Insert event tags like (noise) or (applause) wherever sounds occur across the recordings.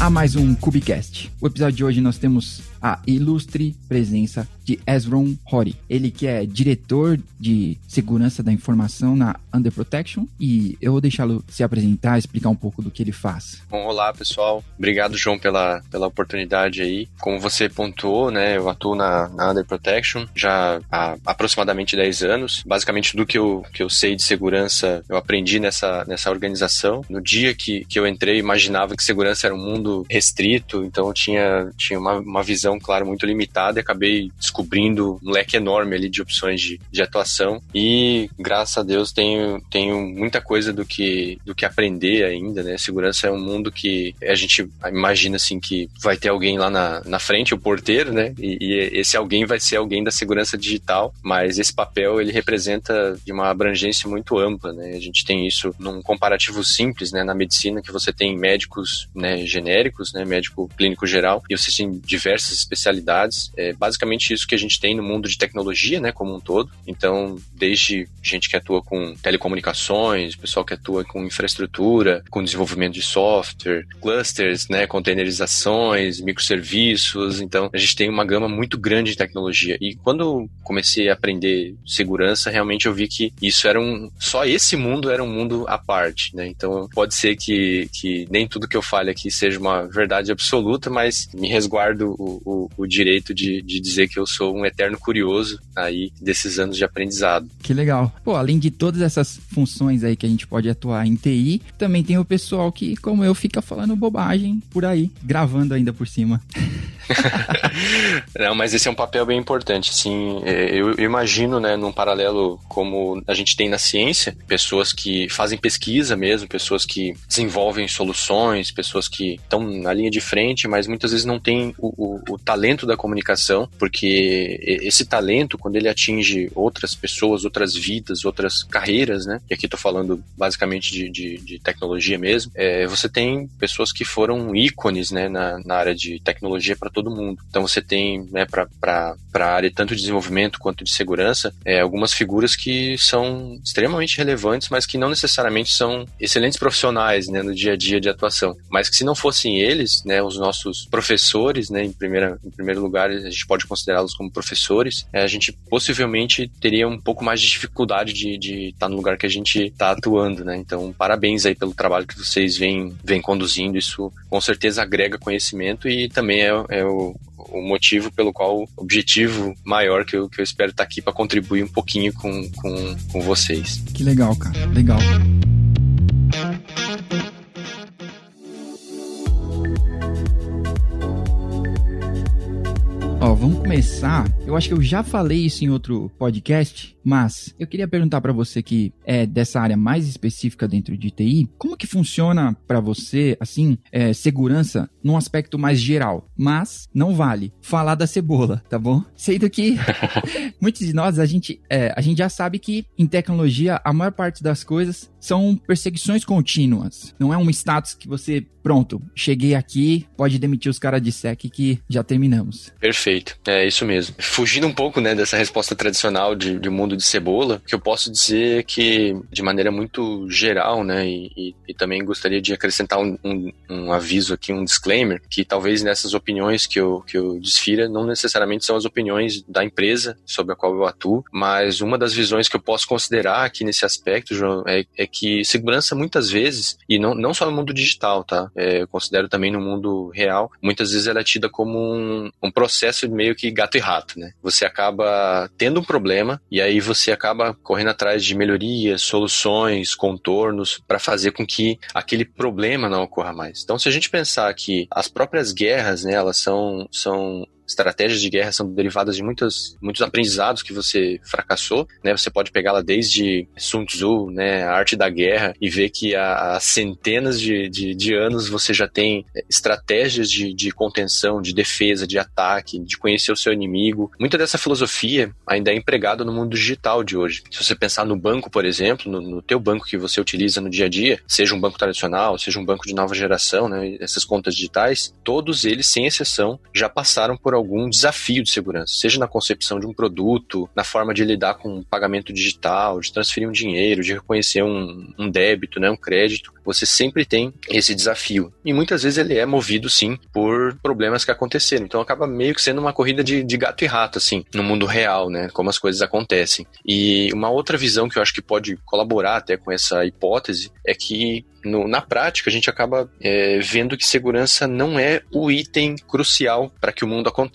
a mais um Cubicast. O episódio de hoje nós temos a ilustre presença de Ezron Hori. Ele que é diretor de segurança da informação na Under Protection e eu vou deixá-lo se apresentar, explicar um pouco do que ele faz. Bom, olá pessoal, obrigado João pela, pela oportunidade aí. Como você pontuou, né, eu atuo na, na Under Protection já há aproximadamente 10 anos. Basicamente do que eu, que eu sei de segurança eu aprendi nessa, nessa organização. No dia que, que eu entrei, imaginava que segurança era um mundo restrito, então tinha, tinha uma, uma visão, claro, muito limitada e acabei descobrindo um leque enorme ali de opções de, de atuação e graças a Deus tenho, tenho muita coisa do que, do que aprender ainda, né? Segurança é um mundo que a gente imagina assim que vai ter alguém lá na, na frente, o porteiro, né? E, e esse alguém vai ser alguém da segurança digital, mas esse papel ele representa de uma abrangência muito ampla, né? A gente tem isso num comparativo simples, né? Na medicina que você tem médicos, né? Genéricos, né? Médico clínico geral e você tem diversas especialidades. É basicamente isso que a gente tem no mundo de tecnologia, né, como um todo. Então, desde gente que atua com telecomunicações, pessoal que atua com infraestrutura, com desenvolvimento de software, clusters, né, containerizações, microserviços. Então, a gente tem uma gama muito grande de tecnologia. E quando comecei a aprender segurança, realmente eu vi que isso era um só esse mundo era um mundo à parte, né? Então, pode ser que, que nem tudo que eu fale aqui seja uma verdade absoluta, mas me resguardo o, o, o direito de, de dizer que eu sou um eterno curioso aí desses anos de aprendizado. Que legal. Pô, além de todas essas funções aí que a gente pode atuar em TI, também tem o pessoal que, como eu, fica falando bobagem por aí, gravando ainda por cima. (laughs) (laughs) Não, mas esse é um papel bem importante, assim, eu, imagino, né, num paralelo como a gente tem na ciência, pessoas que fazem pesquisa mesmo, pessoas que desenvolvem soluções, pessoas que estão na linha de frente, mas muitas vezes não têm o, o, o talento da comunicação, porque esse talento, quando ele atinge outras pessoas, outras vidas, outras carreiras, né, e aqui estou falando basicamente de, de, de tecnologia mesmo, é, você tem pessoas que foram ícones, né, na, na área de tecnologia para todo mundo. Então você tem, né, para a área tanto de desenvolvimento quanto de segurança, é, algumas figuras que são extremamente relevantes, mas que não necessariamente são excelentes profissionais, né, no dia a dia de atuação. Mas que se não fossem eles, né, os nossos professores, né, em, primeira, em primeiro lugar, a gente pode considerá-los como professores, é, a gente possivelmente teria um pouco mais de dificuldade de estar tá no lugar que a gente está atuando, né? Então, parabéns aí pelo trabalho que vocês vêm, vêm conduzindo. Isso com certeza agrega conhecimento e também é, é o, o motivo pelo qual, o objetivo maior que eu, que eu espero estar aqui para contribuir um pouquinho com, com, com vocês. Que legal, cara. Legal. Ó, vamos começar. Eu acho que eu já falei isso em outro podcast, mas eu queria perguntar para você que é dessa área mais específica dentro de TI, como que funciona para você, assim, é, segurança num aspecto mais geral? Mas não vale falar da cebola, tá bom? Sendo que (laughs) muitos de nós a gente é, a gente já sabe que em tecnologia a maior parte das coisas são perseguições contínuas. Não é um status que você pronto, cheguei aqui, pode demitir os caras de sec que já terminamos. Perfeito, é isso mesmo. Fugindo um pouco, né, dessa resposta tradicional de, de mundo de cebola, que eu posso dizer que, de maneira muito geral, né, e, e, e também gostaria de acrescentar um, um, um, aviso aqui, um disclaimer, que talvez nessas opiniões que eu, que eu desfira, não necessariamente são as opiniões da empresa sobre a qual eu atuo, mas uma das visões que eu posso considerar aqui nesse aspecto, João, é, é que segurança muitas vezes, e não, não só no mundo digital, tá? é, eu considero também no mundo real, muitas vezes ela é tida como um, um processo meio que gato e rato, né? Você acaba tendo um problema e aí você acaba correndo atrás de melhorias, soluções, contornos para fazer com que aquele problema não ocorra mais. Então, se a gente pensar que as próprias guerras, né, elas são, são estratégias de guerra são derivadas de muitos, muitos aprendizados que você fracassou, né? Você pode pegá-la desde Sun Tzu, né? A arte da guerra e ver que há, há centenas de, de, de, anos você já tem estratégias de, de contenção, de defesa, de ataque, de conhecer o seu inimigo. Muita dessa filosofia ainda é empregada no mundo digital de hoje. Se você pensar no banco, por exemplo, no, no teu banco que você utiliza no dia a dia, seja um banco tradicional, seja um banco de nova geração, né? Essas contas digitais, todos eles, sem exceção, já passaram por algum desafio de segurança, seja na concepção de um produto, na forma de lidar com um pagamento digital, de transferir um dinheiro, de reconhecer um, um débito, né, um crédito. Você sempre tem esse desafio. E muitas vezes ele é movido, sim, por problemas que aconteceram. Então acaba meio que sendo uma corrida de, de gato e rato, assim, no mundo real, né? Como as coisas acontecem. E uma outra visão que eu acho que pode colaborar até com essa hipótese é que no, na prática, a gente acaba é, vendo que segurança não é o item crucial para que o mundo aconteça.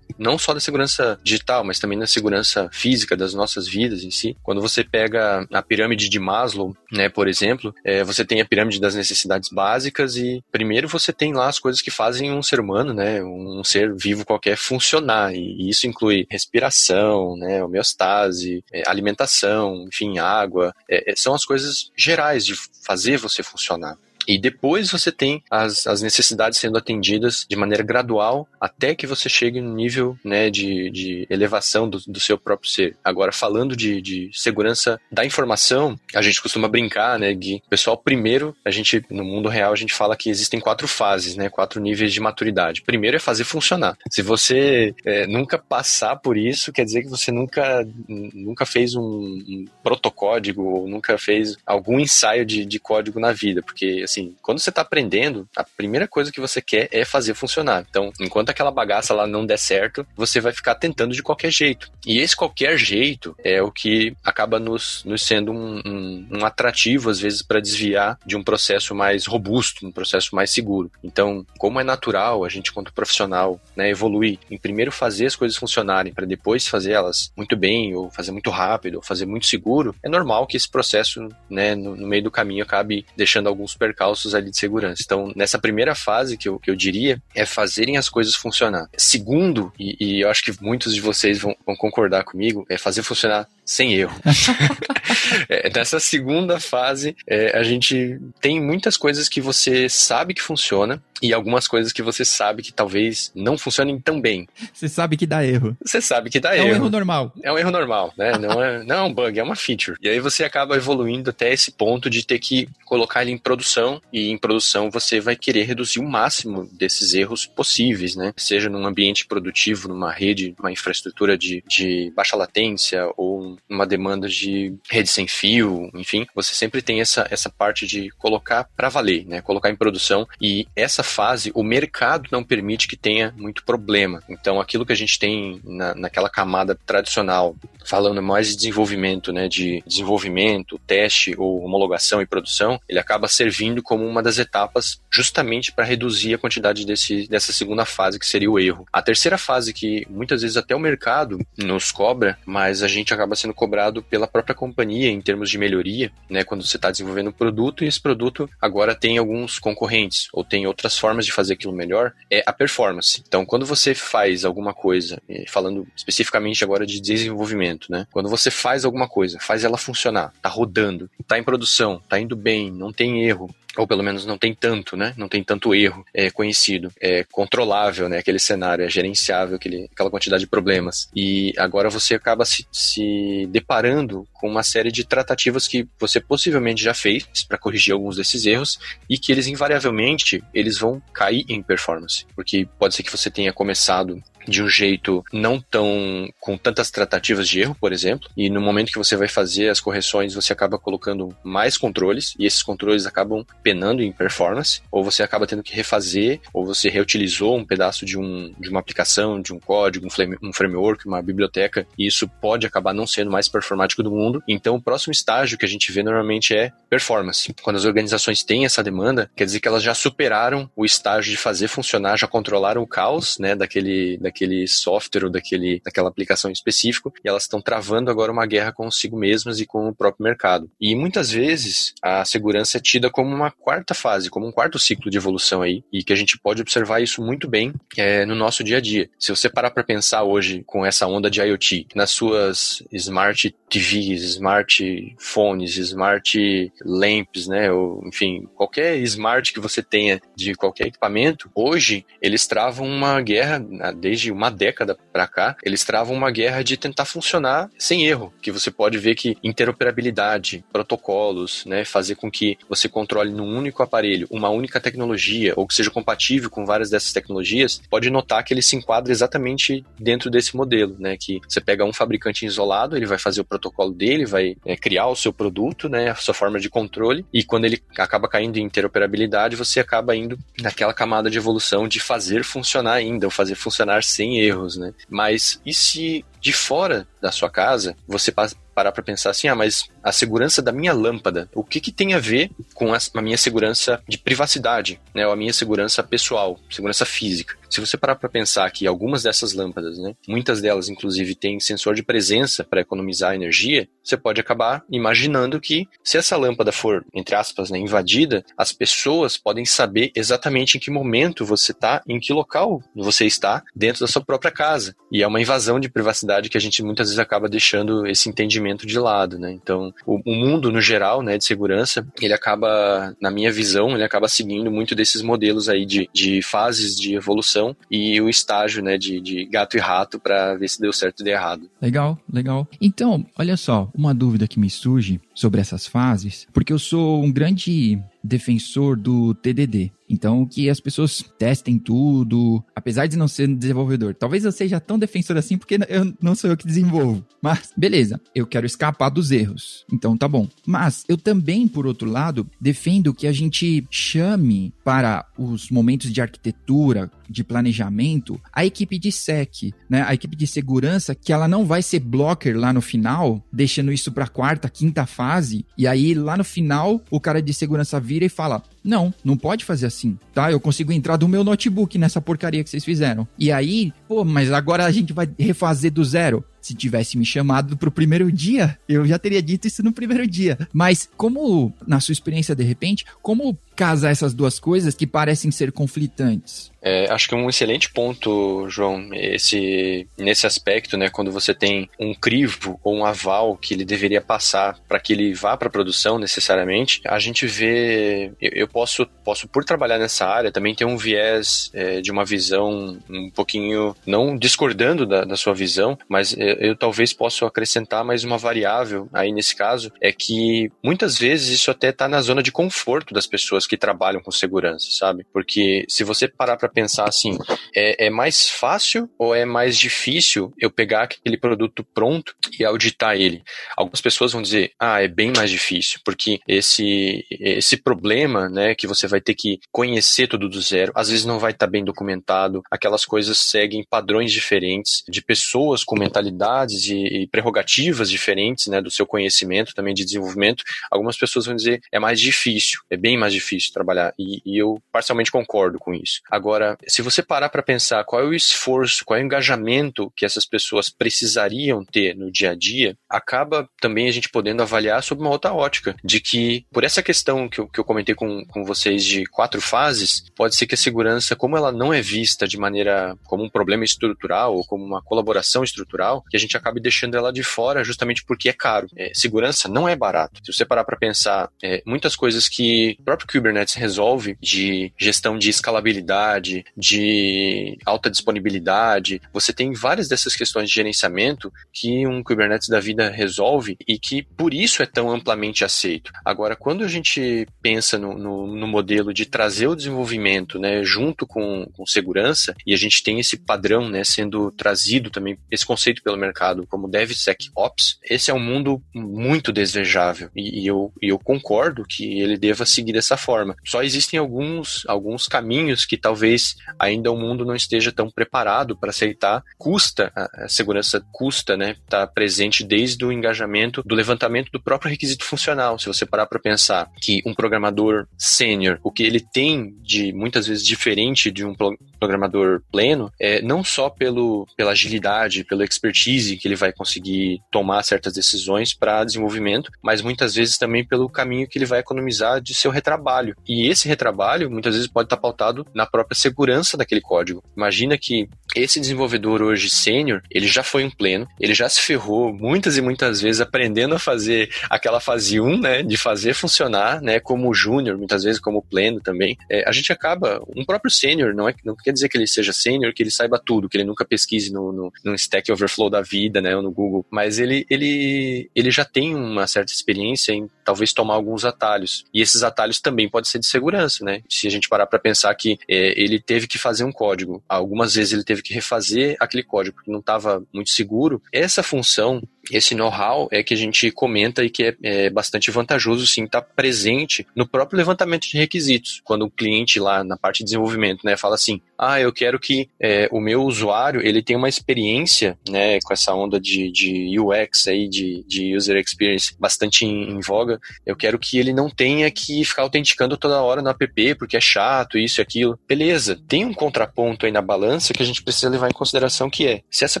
Não só da segurança digital, mas também da segurança física das nossas vidas em si. Quando você pega a pirâmide de Maslow, né, por exemplo, é, você tem a pirâmide das necessidades básicas e primeiro você tem lá as coisas que fazem um ser humano, né, um ser vivo qualquer funcionar. E, isso inclui respiração, né, homeostase, é, alimentação, enfim, água. É, é, são as coisas gerais de fazer você funcionar. E depois você tem as, as necessidades sendo atendidas de maneira gradual até que você chegue no nível né, de, de elevação do, do seu próprio ser. Agora, falando de, de segurança da informação, a gente costuma brincar, né, Gui? Pessoal, primeiro, a gente, no mundo real, a gente fala que existem quatro fases, né, quatro níveis de maturidade. Primeiro é fazer funcionar. Se você é, nunca passar por isso, quer dizer que você nunca, nunca fez um, um protocódigo ou nunca fez algum ensaio de, de código na vida, porque, assim, assim, quando você está aprendendo, a primeira coisa que você quer é fazer funcionar. Então, enquanto aquela bagaça lá não der certo, você vai ficar tentando de qualquer jeito. E esse qualquer jeito é o que acaba nos, nos sendo um, um, um atrativo, às vezes, para desviar de um processo mais robusto, um processo mais seguro. Então, como é natural a gente, quanto profissional, né, evoluir em primeiro fazer as coisas funcionarem, para depois fazer elas muito bem, ou fazer muito rápido, ou fazer muito seguro, é normal que esse processo, né, no, no meio do caminho, acabe deixando alguns percalços percalços ali de segurança. Então, nessa primeira fase que eu, que eu diria é fazerem as coisas funcionar. Segundo, e, e eu acho que muitos de vocês vão, vão concordar comigo, é fazer funcionar sem erro. (laughs) é, nessa segunda fase, é, a gente tem muitas coisas que você sabe que funciona e algumas coisas que você sabe que talvez não funcionem tão bem. Você sabe que dá erro. Você sabe que dá é erro. É um erro normal. É um erro normal, né? Não é, não é um bug, é uma feature. E aí você acaba evoluindo até esse ponto de ter que colocar ele em produção e em produção você vai querer reduzir o máximo desses erros possíveis, né? Seja num ambiente produtivo, numa rede, uma infraestrutura de, de baixa latência ou uma demanda de rede sem fio, enfim, você sempre tem essa, essa parte de colocar para valer, né? Colocar em produção e essa fase o mercado não permite que tenha muito problema. Então aquilo que a gente tem na, naquela camada tradicional, falando mais de desenvolvimento, né? De desenvolvimento, teste ou homologação e produção, ele acaba servindo como uma das etapas justamente para reduzir a quantidade desse, dessa segunda fase que seria o erro. A terceira fase que muitas vezes até o mercado nos cobra, mas a gente acaba sendo cobrado pela própria companhia em termos de melhoria, né? Quando você está desenvolvendo um produto e esse produto agora tem alguns concorrentes ou tem outras formas de fazer aquilo melhor, é a performance. Então, quando você faz alguma coisa, falando especificamente agora de desenvolvimento, né? Quando você faz alguma coisa, faz ela funcionar, tá rodando, tá em produção, tá indo bem, não tem erro, ou pelo menos não tem tanto, né? Não tem tanto erro é, conhecido, é controlável, né? Aquele cenário é gerenciável, aquele, aquela quantidade de problemas. E agora você acaba se, se deparando com uma série de tratativas que você possivelmente já fez para corrigir alguns desses erros e que eles invariavelmente eles vão cair em performance, porque pode ser que você tenha começado de um jeito não tão com tantas tratativas de erro, por exemplo, e no momento que você vai fazer as correções, você acaba colocando mais controles e esses controles acabam penando em performance, ou você acaba tendo que refazer, ou você reutilizou um pedaço de, um, de uma aplicação, de um código, um, flame, um framework, uma biblioteca, e isso pode acabar não sendo mais performático do mundo. Então, o próximo estágio que a gente vê normalmente é performance. Quando as organizações têm essa demanda, quer dizer que elas já superaram o estágio de fazer funcionar, já controlaram o caos, né, daquele, daquele daquele software ou daquele, daquela aplicação específico e elas estão travando agora uma guerra consigo mesmas e com o próprio mercado. E muitas vezes a segurança é tida como uma quarta fase, como um quarto ciclo de evolução aí e que a gente pode observar isso muito bem é, no nosso dia a dia. Se você parar para pensar hoje com essa onda de IoT nas suas smart TVs, smartphones, smart lamps, né, ou enfim, qualquer smart que você tenha de qualquer equipamento, hoje eles travam uma guerra desde de uma década para cá, eles travam uma guerra de tentar funcionar sem erro, que você pode ver que interoperabilidade, protocolos, né, fazer com que você controle num único aparelho uma única tecnologia ou que seja compatível com várias dessas tecnologias, pode notar que ele se enquadra exatamente dentro desse modelo, né, que você pega um fabricante isolado, ele vai fazer o protocolo dele, vai é, criar o seu produto, né, a sua forma de controle, e quando ele acaba caindo em interoperabilidade, você acaba indo naquela camada de evolução de fazer funcionar ainda, ou fazer funcionar sem erros, né? Mas e se de fora da sua casa você parar para pensar assim, ah, mas a segurança da minha lâmpada, o que, que tem a ver com a, minha segurança de privacidade, né, ou a minha segurança pessoal, segurança física? Se você parar para pensar que algumas dessas lâmpadas, né, muitas delas inclusive têm sensor de presença para economizar energia, você pode acabar imaginando que se essa lâmpada for, entre aspas, né, invadida, as pessoas podem saber exatamente em que momento você está, em que local você está dentro da sua própria casa. E é uma invasão de privacidade que a gente muitas vezes acaba deixando esse entendimento de lado, né? Então, o, o mundo no geral, né, de segurança, ele acaba, na minha visão, ele acaba seguindo muito desses modelos aí de, de fases de evolução e o estágio, né, de, de gato e rato para ver se deu certo ou deu errado. Legal, legal. Então, olha só, uma dúvida que me surge sobre essas fases, porque eu sou um grande defensor do TDD. Então, que as pessoas testem tudo, apesar de não ser desenvolvedor. Talvez eu seja tão defensor assim porque eu não sou eu que desenvolvo. Mas, beleza, eu quero escapar dos erros. Então, tá bom. Mas, eu também, por outro lado, defendo que a gente chame para os momentos de arquitetura, de planejamento, a equipe de SEC, né? A equipe de segurança, que ela não vai ser blocker lá no final, deixando isso para quarta, quinta fase, e aí lá no final o cara de segurança vira e fala: não, não pode fazer assim, tá? Eu consigo entrar do meu notebook nessa porcaria que vocês fizeram. E aí, pô, mas agora a gente vai refazer do zero se tivesse me chamado pro primeiro dia, eu já teria dito isso no primeiro dia. Mas como, na sua experiência de repente, como casar essas duas coisas que parecem ser conflitantes? É, acho que é um excelente ponto, João, esse, nesse aspecto, né, quando você tem um crivo ou um aval que ele deveria passar para que ele vá para a produção necessariamente, a gente vê, eu, eu, posso, posso por trabalhar nessa área também ter um viés é, de uma visão um pouquinho, não discordando da, da sua visão, mas é, eu talvez possa acrescentar mais uma variável aí nesse caso, é que muitas vezes isso até está na zona de conforto das pessoas que trabalham com segurança, sabe? Porque se você parar para pensar assim, é, é mais fácil ou é mais difícil eu pegar aquele produto pronto e auditar ele? Algumas pessoas vão dizer, ah, é bem mais difícil, porque esse, esse problema, né, que você vai ter que conhecer tudo do zero, às vezes não vai estar tá bem documentado, aquelas coisas seguem padrões diferentes de pessoas com mentalidade e, e prerrogativas diferentes, né, do seu conhecimento também de desenvolvimento, algumas pessoas vão dizer é mais difícil, é bem mais difícil trabalhar. E, e eu parcialmente concordo com isso. Agora, se você parar para pensar qual é o esforço, qual é o engajamento que essas pessoas precisariam ter no dia a dia, acaba também a gente podendo avaliar sob uma outra ótica, de que por essa questão que eu, que eu comentei com, com vocês de quatro fases, pode ser que a segurança, como ela não é vista de maneira como um problema estrutural ou como uma colaboração estrutural, que a gente acabe deixando ela de fora justamente porque é caro. É, segurança não é barato. Se você parar para pensar, é, muitas coisas que o próprio Kubernetes resolve de gestão de escalabilidade, de alta disponibilidade, você tem várias dessas questões de gerenciamento que um Kubernetes da vida resolve e que por isso é tão amplamente aceito. Agora, quando a gente pensa no, no, no modelo de trazer o desenvolvimento né, junto com, com segurança, e a gente tem esse padrão né, sendo trazido também, esse conceito pelo mercado como DevSecOps, esse é um mundo muito desejável e, e, eu, e eu concordo que ele deva seguir dessa forma. Só existem alguns, alguns caminhos que talvez ainda o mundo não esteja tão preparado para aceitar. Custa, a segurança custa, né? Tá presente desde o engajamento do levantamento do próprio requisito funcional. Se você parar para pensar que um programador sênior, o que ele tem de muitas vezes diferente de um programador pleno, é não só pelo, pela agilidade, expertise expertise que ele vai conseguir tomar certas decisões para desenvolvimento, mas muitas vezes também pelo caminho que ele vai economizar de seu retrabalho. E esse retrabalho muitas vezes pode estar pautado na própria segurança daquele código. Imagina que esse desenvolvedor hoje sênior, ele já foi um pleno, ele já se ferrou muitas e muitas vezes aprendendo a fazer aquela fase 1, né, de fazer funcionar, né, como júnior, muitas vezes como pleno também. É, a gente acaba, um próprio sênior, não é não quer dizer que ele seja sênior, que ele saiba tudo, que ele nunca pesquise no, no, no Stack Overflow da vida, né, ou no Google, mas ele, ele, ele já tem uma certa experiência em talvez tomar alguns atalhos. E esses atalhos também podem ser de segurança, né? Se a gente parar para pensar que é, ele teve que fazer um código, algumas vezes ele teve que refazer aquele código porque não estava muito seguro, essa função esse know-how é que a gente comenta e que é, é bastante vantajoso, sim, estar tá presente no próprio levantamento de requisitos. Quando o cliente lá na parte de desenvolvimento, né, fala assim, ah, eu quero que é, o meu usuário ele tenha uma experiência, né, com essa onda de, de UX aí, de, de user experience bastante em, em, voga. Eu quero que ele não tenha que ficar autenticando toda hora no app porque é chato, isso e aquilo. Beleza, tem um contraponto aí na balança que a gente precisa levar em consideração que é, se essa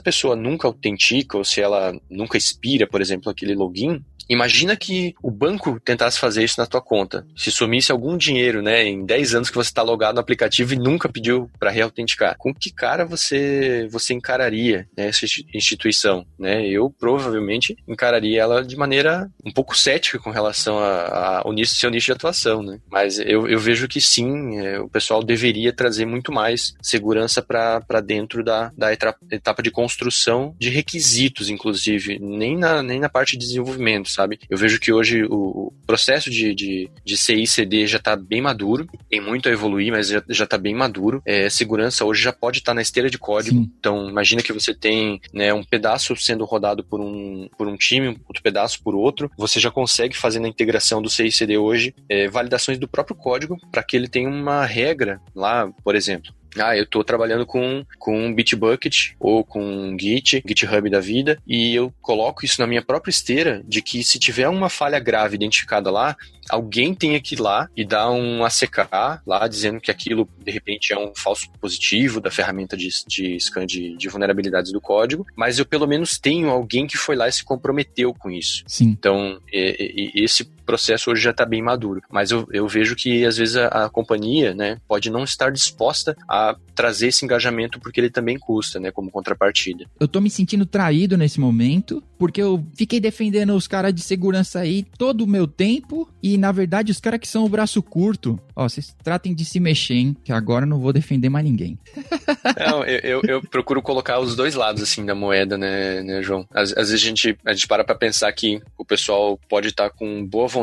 pessoa nunca autentica ou se ela nunca expira, por exemplo, aquele login, Imagina que o banco tentasse fazer isso na tua conta. Se sumisse algum dinheiro, né, em 10 anos que você está logado no aplicativo e nunca pediu para reautenticar. Com que cara você você encararia né, essa instituição, né? Eu provavelmente encararia ela de maneira um pouco cética com relação ao seu nicho de atuação, né? Mas eu, eu vejo que sim, é, o pessoal deveria trazer muito mais segurança para dentro da, da etapa de construção de requisitos, inclusive, nem na, nem na parte de desenvolvimento, sabe? Eu vejo que hoje o processo de, de, de CI CD já está bem maduro, tem muito a evoluir, mas já, já tá bem maduro. É, segurança hoje já pode estar tá na esteira de código. Sim. Então, imagina que você tem né, um pedaço sendo rodado por um, por um time, outro pedaço por outro. Você já consegue fazer na integração do CI CD hoje é, validações do próprio código para que ele tenha uma regra lá, por exemplo ah, eu estou trabalhando com, com Bitbucket ou com Git, GitHub da vida, e eu coloco isso na minha própria esteira de que se tiver uma falha grave identificada lá, alguém tenha que ir lá e dar um ACK lá dizendo que aquilo de repente é um falso positivo da ferramenta de, de scan de, de, vulnerabilidades do código, mas eu pelo menos tenho alguém que foi lá e se comprometeu com isso. Sim. Então, é, é, esse processo hoje já está bem maduro. Mas eu, eu vejo que às vezes a, a, companhia né, pode não estar disposta a trazer esse engajamento porque ele também custa, né, como contrapartida. Eu tô me sentindo traído nesse momento, porque eu fiquei defendendo os caras de segurança aí todo o meu tempo e na verdade os caras que são o braço curto, ó, vocês tratem de se mexer, hein, que agora eu não vou defender mais ninguém. (laughs) Não, eu, eu, eu, procuro colocar os dois lados assim da moeda, né, né João? Às, às, vezes a gente, a gente para pra pensar que o pessoal pode estar tá com boa vontade,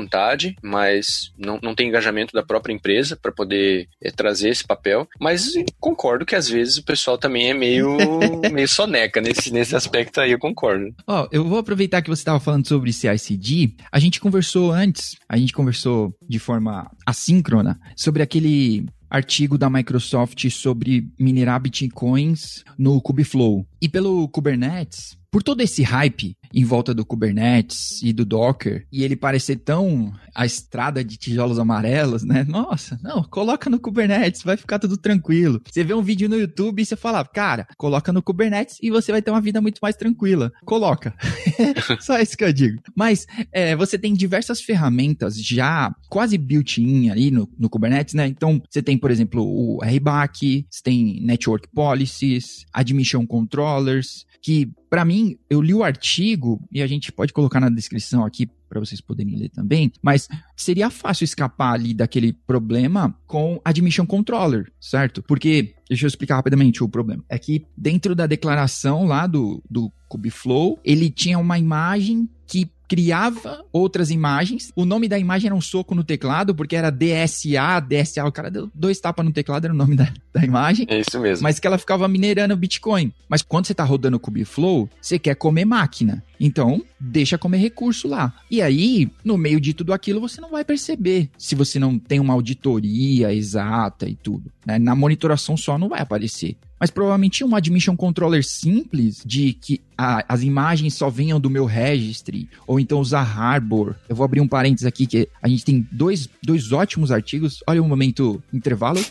mas não, não tem engajamento da própria empresa para poder é, trazer esse papel. Mas concordo que às vezes o pessoal também é meio, (laughs) meio soneca nesse, nesse aspecto aí, eu concordo. Ó, eu vou aproveitar que você estava falando sobre CICD. A gente conversou antes, a gente conversou de forma assíncrona sobre aquele artigo da Microsoft sobre minerar bitcoins no Kubeflow. E pelo Kubernetes, por todo esse hype em volta do Kubernetes e do Docker, e ele parecer tão a estrada de tijolos amarelos, né? Nossa, não, coloca no Kubernetes, vai ficar tudo tranquilo. Você vê um vídeo no YouTube e você fala, cara, coloca no Kubernetes e você vai ter uma vida muito mais tranquila. Coloca. (laughs) Só isso que eu digo. Mas é, você tem diversas ferramentas já quase built-in ali no, no Kubernetes, né? Então, você tem, por exemplo, o RBAC, você tem Network Policies, Admission Controllers, que para mim, eu li o artigo e a gente pode colocar na descrição aqui para vocês poderem ler também, mas seria fácil escapar ali daquele problema com Admission Controller, certo? Porque, deixa eu explicar rapidamente o problema. É que dentro da declaração lá do, do Kubeflow, ele tinha uma imagem criava outras imagens. O nome da imagem era um soco no teclado, porque era DSA, DSA. O cara deu dois tapas no teclado, era o nome da, da imagem. É isso mesmo. Mas que ela ficava minerando Bitcoin. Mas quando você tá rodando o Kubeflow, você quer comer máquina. Então, deixa comer recurso lá. E aí, no meio de tudo aquilo, você não vai perceber se você não tem uma auditoria exata e tudo. Né? Na monitoração só não vai aparecer mas provavelmente um admission controller simples de que a, as imagens só venham do meu registry, ou então usar Harbor. Eu vou abrir um parênteses aqui que a gente tem dois, dois ótimos artigos. Olha o um momento intervalo.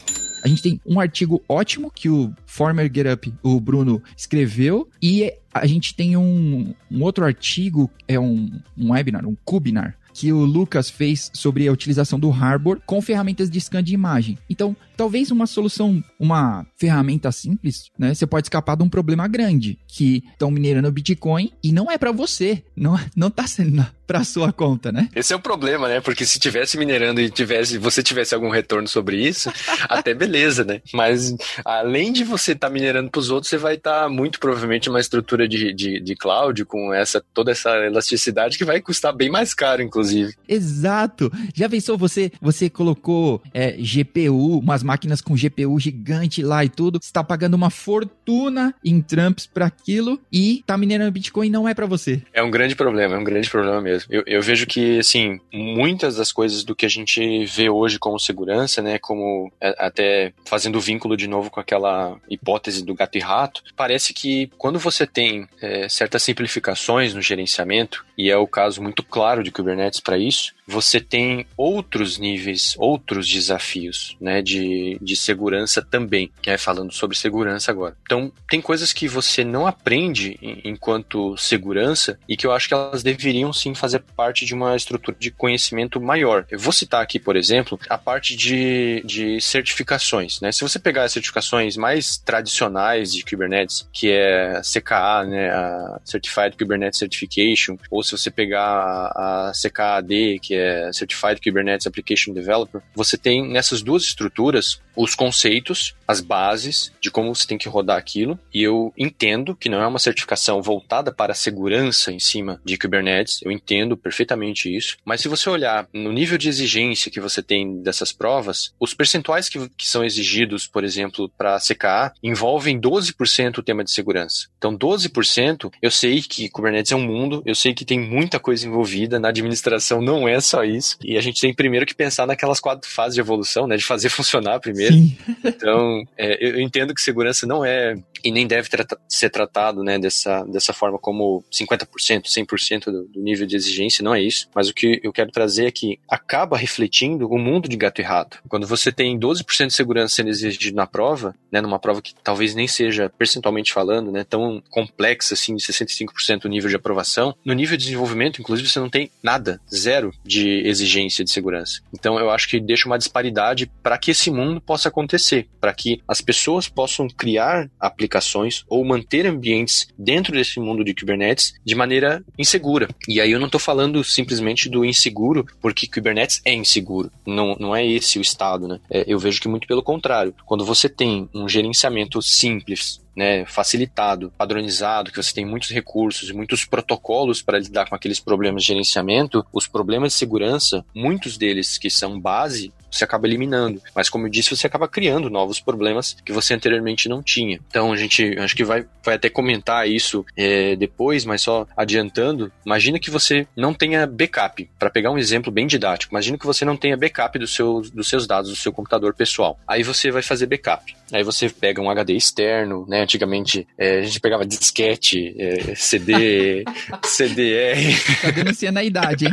A gente tem um artigo ótimo que o former GetUp, o Bruno, escreveu, e a gente tem um, um outro artigo, é um, um webinar, um Kubinar, que o Lucas fez sobre a utilização do Harbor com ferramentas de scan de imagem. Então, talvez uma solução, uma ferramenta simples, né? Você pode escapar de um problema grande, que estão minerando Bitcoin e não é para você, não não tá sendo para sua conta, né? Esse é o problema, né? Porque se tivesse minerando e tivesse, você tivesse algum retorno sobre isso, (laughs) até beleza, né? Mas além de você estar tá minerando para os outros, você vai estar tá muito provavelmente uma estrutura de, de, de cloud com essa toda essa elasticidade que vai custar bem mais caro, inclusive. Exato. Já pensou você você colocou é, GPU, umas máquinas com GPU gigante lá e tudo, está pagando uma fortuna em Trumps para aquilo e tá minerando Bitcoin não é para você. É um grande problema, é um grande problema mesmo. Eu, eu vejo que assim muitas das coisas do que a gente vê hoje como segurança, né, como é, até fazendo vínculo de novo com aquela hipótese do gato e rato, parece que quando você tem é, certas simplificações no gerenciamento, e é o caso muito claro de Kubernetes para isso, você tem outros níveis, outros desafios né, de, de segurança também, né, falando sobre segurança agora. Então, tem coisas que você não aprende enquanto segurança e que eu acho que elas deveriam sim fazer parte de uma estrutura de conhecimento maior. Eu vou citar aqui, por exemplo, a parte de, de certificações. Né? Se você pegar as certificações mais tradicionais de Kubernetes, que é a CKA, né, a Certified Kubernetes Certification, ou se você pegar a CKAD, que é Certified Kubernetes Application Developer, você tem nessas duas estruturas os conceitos, as bases de como você tem que rodar aquilo, e eu entendo que não é uma certificação voltada para a segurança em cima de Kubernetes, eu entendo perfeitamente isso, mas se você olhar no nível de exigência que você tem dessas provas, os percentuais que, que são exigidos, por exemplo, para a CKA, envolvem 12% o tema de segurança. Então, 12%, eu sei que Kubernetes é um mundo, eu sei que tem muita coisa envolvida, na administração não é só isso, e a gente tem primeiro que pensar naquelas quatro fases de evolução, né, de fazer (laughs) funcionar primeiro. Sim. Então, é, eu entendo que segurança não é e nem deve trata ser tratado né, dessa, dessa forma como 50%, 100% do, do nível de exigência, não é isso. Mas o que eu quero trazer é que acaba refletindo o mundo de gato e rato. Quando você tem 12% de segurança sendo exigido na prova, né, numa prova que talvez nem seja percentualmente falando, né, tão complexa assim, de 65% o nível de aprovação, no nível de desenvolvimento, inclusive, você não tem nada, zero de exigência de segurança. Então eu acho que deixa uma disparidade para que esse mundo possa acontecer, para que as pessoas possam criar aplicações aplicações ou manter ambientes dentro desse mundo de Kubernetes de maneira insegura. E aí eu não estou falando simplesmente do inseguro, porque Kubernetes é inseguro. Não, não é esse o estado, né? É, eu vejo que muito pelo contrário. Quando você tem um gerenciamento simples, né, facilitado, padronizado, que você tem muitos recursos e muitos protocolos para lidar com aqueles problemas de gerenciamento, os problemas de segurança, muitos deles que são base, você acaba eliminando. Mas como eu disse, você acaba criando novos problemas que você anteriormente não tinha. Então a gente acho que vai, vai até comentar isso é, depois, mas só adiantando. Imagina que você não tenha backup. Para pegar um exemplo bem didático, imagina que você não tenha backup do seu, dos seus dados do seu computador pessoal. Aí você vai fazer backup. Aí você pega um HD externo, né? Antigamente é, a gente pegava disquete, é, CD, (laughs) CDR. Tá denunciando a idade, hein?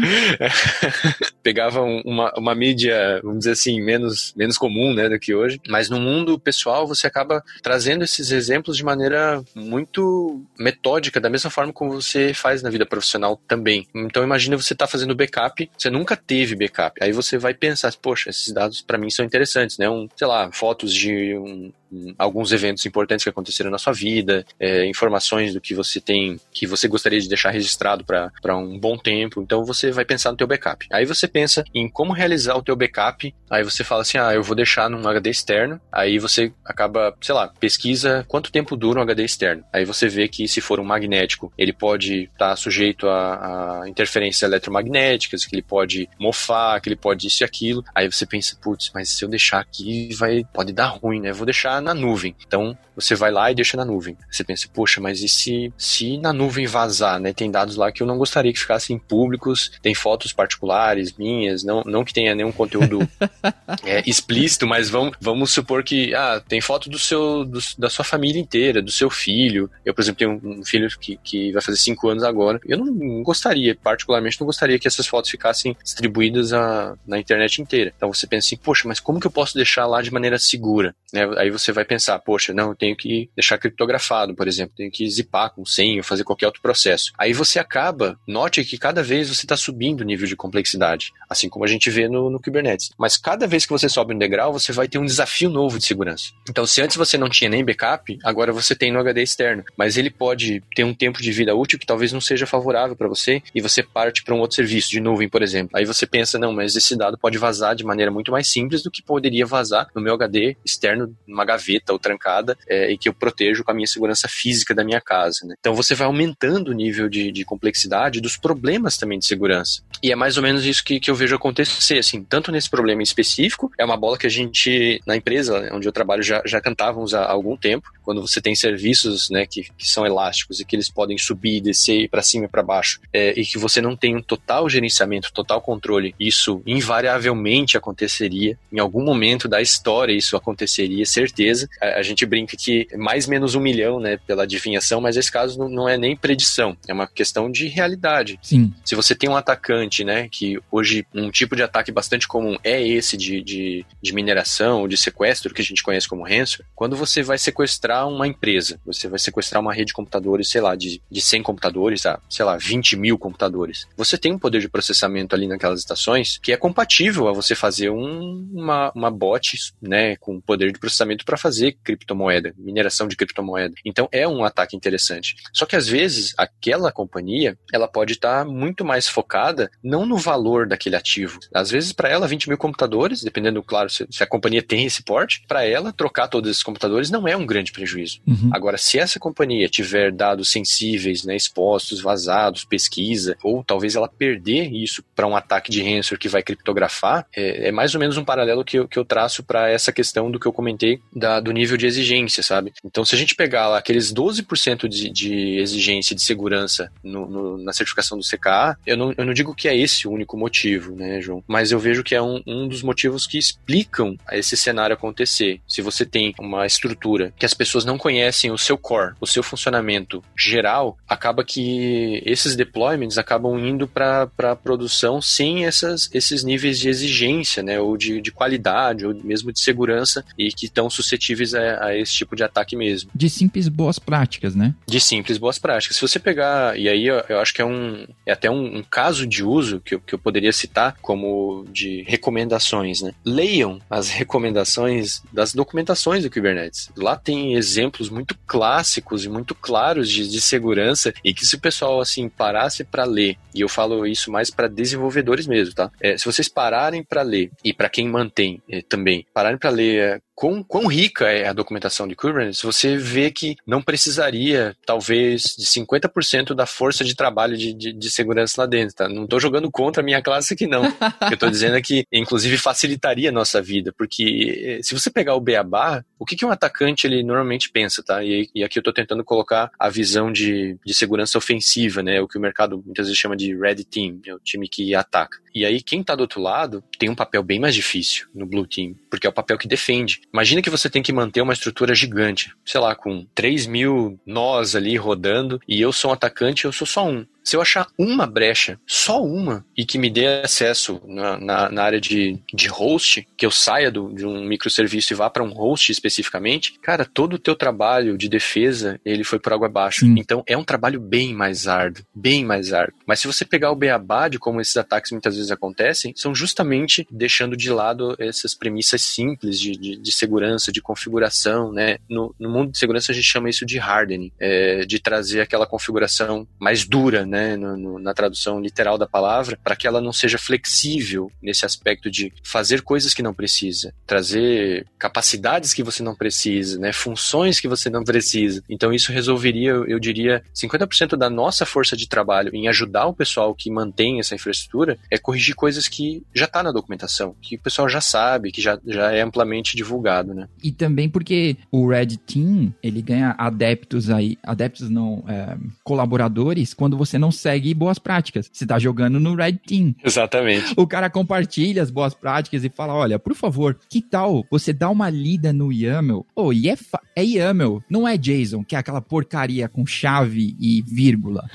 (laughs) pegava uma, uma mídia, vamos dizer assim, menos, menos comum, né, do que hoje. Mas no mundo pessoal você acaba trazendo esses exemplos de maneira muito metódica, da mesma forma como você faz na vida profissional também. Então imagina você tá fazendo backup, você nunca teve backup. Aí você vai pensar, poxa, esses dados para mim são interessantes, né? Um, sei lá, fotos de um alguns eventos importantes que aconteceram na sua vida, é, informações do que você tem, que você gostaria de deixar registrado para um bom tempo. Então você vai pensar no teu backup. Aí você pensa em como realizar o teu backup. Aí você fala assim, ah, eu vou deixar num HD externo. Aí você acaba, sei lá, pesquisa quanto tempo dura um HD externo. Aí você vê que se for um magnético, ele pode estar tá sujeito a, a interferências eletromagnéticas, que ele pode mofar, que ele pode isso e aquilo. Aí você pensa, putz, mas se eu deixar aqui, vai pode dar ruim, né? Vou deixar na nuvem. Então, você vai lá e deixa na nuvem. Você pensa, poxa, mas e se, se na nuvem vazar, né? Tem dados lá que eu não gostaria que ficassem públicos, tem fotos particulares minhas, não, não que tenha nenhum conteúdo (laughs) é, explícito, mas vamos, vamos supor que, ah, tem foto do seu, do, da sua família inteira, do seu filho. Eu, por exemplo, tenho um filho que, que vai fazer cinco anos agora. Eu não gostaria, particularmente, não gostaria que essas fotos ficassem distribuídas a, na internet inteira. Então você pensa assim, poxa, mas como que eu posso deixar lá de maneira segura? Né? Aí você você vai pensar, poxa, não, eu tenho que deixar criptografado, por exemplo, tenho que zipar com senha, fazer qualquer outro processo. Aí você acaba, note que cada vez você está subindo o nível de complexidade, assim como a gente vê no, no Kubernetes. Mas cada vez que você sobe um degrau, você vai ter um desafio novo de segurança. Então, se antes você não tinha nem backup, agora você tem no HD externo. Mas ele pode ter um tempo de vida útil que talvez não seja favorável para você e você parte para um outro serviço de nuvem, por exemplo. Aí você pensa, não, mas esse dado pode vazar de maneira muito mais simples do que poderia vazar no meu HD externo, numa ou trancada, é, e que eu protejo com a minha segurança física da minha casa. Né? Então você vai aumentando o nível de, de, complexidade dos problemas também de segurança. E é mais ou menos isso que, que eu vejo acontecer, assim, tanto nesse problema em específico, é uma bola que a gente, na empresa onde eu trabalho, já, já cantávamos há algum tempo, quando você tem serviços né, que, que são elásticos e que eles podem subir, descer para cima e para baixo, é, e que você não tem um total gerenciamento, total controle, isso invariavelmente aconteceria. Em algum momento da história isso aconteceria, certeza. A, a gente brinca que mais menos um milhão, né, pela adivinhação, mas esse caso não, não, é nem predição, é uma questão de realidade. Sim. Se você tem um atacante, né, que hoje um tipo de ataque bastante comum é esse de, de, de mineração, de sequestro, que a gente conhece como ransom, quando você vai sequestrar sequestrar uma empresa, você vai sequestrar uma rede de computadores, sei lá, de, de 100 computadores a, sei lá, 20 mil computadores. Você tem um poder de processamento ali naquelas estações que é compatível a você fazer um, uma, uma bot, né, com poder de processamento para fazer criptomoeda, mineração de criptomoeda. Então é um ataque interessante. Só que às vezes aquela companhia, ela pode estar tá muito mais focada não no valor daquele ativo. Às vezes para ela 20 mil computadores, dependendo, claro, se, se a companhia tem esse porte, para ela trocar todos esses computadores não é um grande prejuízo. Uhum. Agora, se essa companhia tiver dados sensíveis, né, expostos, vazados, pesquisa, ou talvez ela perder isso para um ataque de ransomware que vai criptografar, é, é, mais ou menos um paralelo que eu, que eu traço para essa questão do que eu comentei da, do nível de exigência, sabe? Então, se a gente pegar lá aqueles 12% de, de exigência de segurança no, no, na certificação do CKA, eu não, eu não digo que é esse o único motivo, né, João? Mas eu vejo que é um, um dos motivos que explicam esse cenário acontecer. Se você tem uma estrutura que as pessoas não conhecem o seu core, o seu funcionamento geral, acaba que esses deployments acabam indo para a produção sem essas, esses níveis de exigência, né, ou de, de qualidade, ou mesmo de segurança, e que estão suscetíveis a, a, esse tipo de ataque mesmo. De simples boas práticas, né? De simples boas práticas. Se você pegar, e aí eu, eu acho que é um é até um, um, caso de uso que eu, que eu poderia citar como de recomendações, né? Leiam as recomendações das documentações do Kubernetes. Lá tem exemplos muito clássicos e muito claros de, de segurança e que se o pessoal assim parasse para ler, e eu falo isso mais para desenvolvedores mesmo, tá? É, se vocês pararem para ler e para quem mantém é, também, pararem para ler é, quão, quão rica é a documentação de Kubernetes, você vê que não precisaria, talvez, de 50% da força de trabalho de, de, de, segurança lá dentro, tá? Não estou jogando contra a minha classe aqui, não. eu estou dizendo é que, inclusive, facilitaria a nossa vida, porque eh, se você pegar o Beabá, o que, que um atacante ele normalmente pensa, tá? E, e aqui eu estou tentando colocar a visão de, de segurança ofensiva, né? O que o mercado muitas vezes chama de red team, é o time que ataca. E aí, quem está do outro lado tem um papel bem mais difícil no blue team, porque é o papel que defende. Imagina que você tem que manter uma estrutura gigante, sei lá, com 3 mil nós ali rodando, e eu sou um atacante, eu sou só um. Se eu achar uma brecha, só uma, e que me dê acesso na, na, na área de, de host, que eu saia do, de um microserviço e vá para um host especificamente, cara, todo o teu trabalho de defesa, ele foi por água abaixo. Sim. Então é um trabalho bem mais árduo, bem mais árduo. Mas se você pegar o beabá de como esses ataques muitas vezes acontecem, são justamente deixando de lado essas premissas simples de, de, de segurança, de configuração, né? No, no, mundo de segurança a gente chama isso de hardening, é, de trazer aquela configuração mais dura, né, no, no, na tradução literal da palavra, para que ela não seja flexível nesse aspecto de fazer coisas que não precisa, trazer capacidades que você não precisa, né, funções que você não precisa. Então isso resolveria, eu diria, 50% da nossa força de trabalho em ajudar o pessoal que mantém essa infraestrutura é corrigir coisas que já está na documentação, que o pessoal já sabe, que já, já é amplamente divulgado, né? E também porque o Red Team, ele ganha adeptos aí, adeptos não, é, colaboradores, quando você não segue boas práticas. Você tá jogando no Red Team. Exatamente. O cara compartilha as boas práticas e fala: olha, por favor, que tal você dar uma lida no YAML? Oh, e é, é YAML, não é JSON, que é aquela porcaria com chave e vírgula.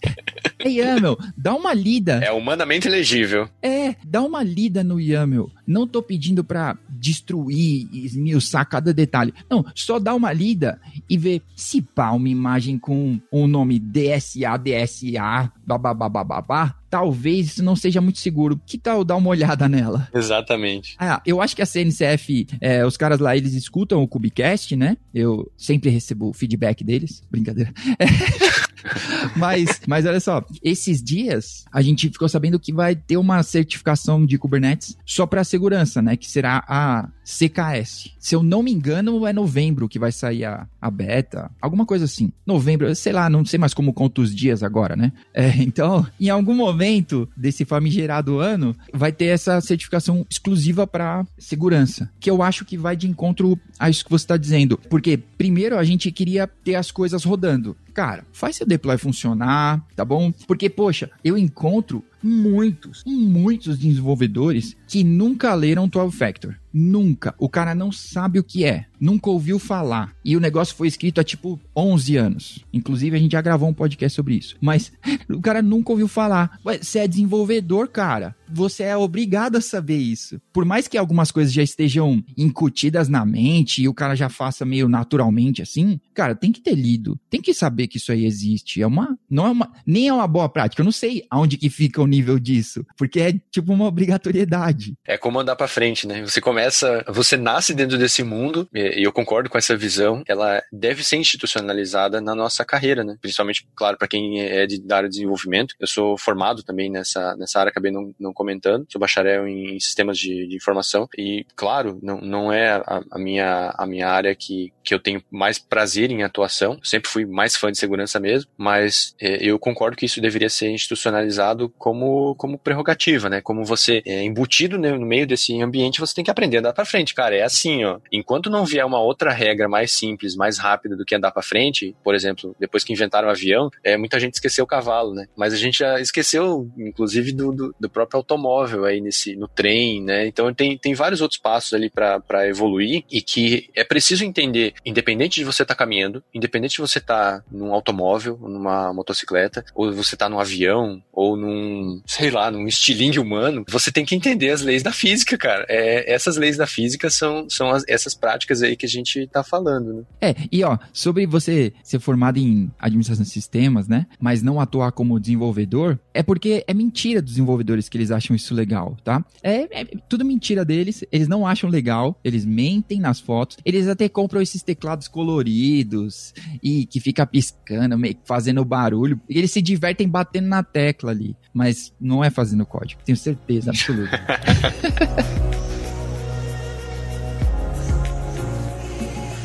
(laughs) é YAML, dá uma lida. É humanamente legível. É, dá uma lida no YAML. Não tô pedindo para destruir, esmiuçar cada detalhe. Não, só dá uma lida e ver se pá uma imagem com o nome DSA, DSA, babá, talvez isso não seja muito seguro. Que tal dar uma olhada nela? Exatamente. Ah, eu acho que a CNCF, é, os caras lá, eles escutam o Cubicast, né? Eu sempre recebo feedback deles. Brincadeira. É. (laughs) mas, mas olha só, esses dias a gente ficou sabendo que vai ter uma certificação de Kubernetes só para segurança, né? Que será a CKS. Se eu não me engano, é novembro que vai sair a, a beta, alguma coisa assim. Novembro, sei lá, não sei mais como conta os dias agora, né? É, (laughs) então, em algum momento desse famigerado ano, vai ter essa certificação exclusiva para segurança, que eu acho que vai de encontro a isso que você está dizendo. Porque, primeiro, a gente queria ter as coisas rodando. Cara, faz seu deploy funcionar, tá bom? Porque, poxa, eu encontro muitos, muitos desenvolvedores que nunca leram 12 Factor. Nunca. O cara não sabe o que é. Nunca ouviu falar. E o negócio foi escrito há tipo 11 anos. Inclusive, a gente já gravou um podcast sobre isso. Mas (laughs) o cara nunca ouviu falar. Ué, você é desenvolvedor, cara. Você é obrigado a saber isso. Por mais que algumas coisas já estejam incutidas na mente e o cara já faça meio naturalmente assim, cara, tem que ter lido. Tem que saber que isso aí existe. É uma. Não é uma. Nem é uma boa prática. Eu não sei aonde que fica o nível disso. Porque é tipo uma obrigatoriedade. É como andar pra frente, né? Você começa. Você nasce dentro desse mundo, e eu concordo com essa visão. Ela deve ser institucionalizada na nossa carreira, né? Principalmente, claro, para quem é de, da área de desenvolvimento. Eu sou formado também nessa, nessa área, acabei não, não comentando. Sou bacharel em sistemas de, de informação. E, claro, não, não é a, a, minha, a minha área que, que eu tenho mais prazer em atuação. Sempre fui mais fã de segurança mesmo. Mas é, eu concordo que isso deveria ser institucionalizado como, como prerrogativa, né? Como você é embutido né, no meio desse ambiente, você tem que aprender a andar para frente, cara. É assim, ó. Enquanto não vier uma outra regra mais simples, mais rápida do que andar para frente, por exemplo, depois que inventaram o avião, é, muita gente esqueceu o cavalo, né? Mas a gente já esqueceu, inclusive, do, do, do próprio automóvel aí nesse, no trem, né? Então tem, tem vários outros passos ali para evoluir e que é preciso entender, independente de você estar tá caminhando, independente de você estar tá num automóvel, numa motocicleta, ou você tá num avião, ou num, sei lá, num estilingue humano, você tem que entender as leis da física, cara. É, essas leis da física são, são as, essas práticas aí que a gente tá falando, né? É, e ó, sobre você ser formado em administração de sistemas, né? Mas não atuar como desenvolvedor, é porque é mentira dos desenvolvedores que eles acham isso legal, tá? É, é tudo mentira deles, eles não acham legal, eles mentem nas fotos, eles até compram esses teclados coloridos e que fica piscando, fazendo barulho, e eles se divertem batendo na tecla ali, mas não é fazendo código, tenho certeza absoluta. (laughs)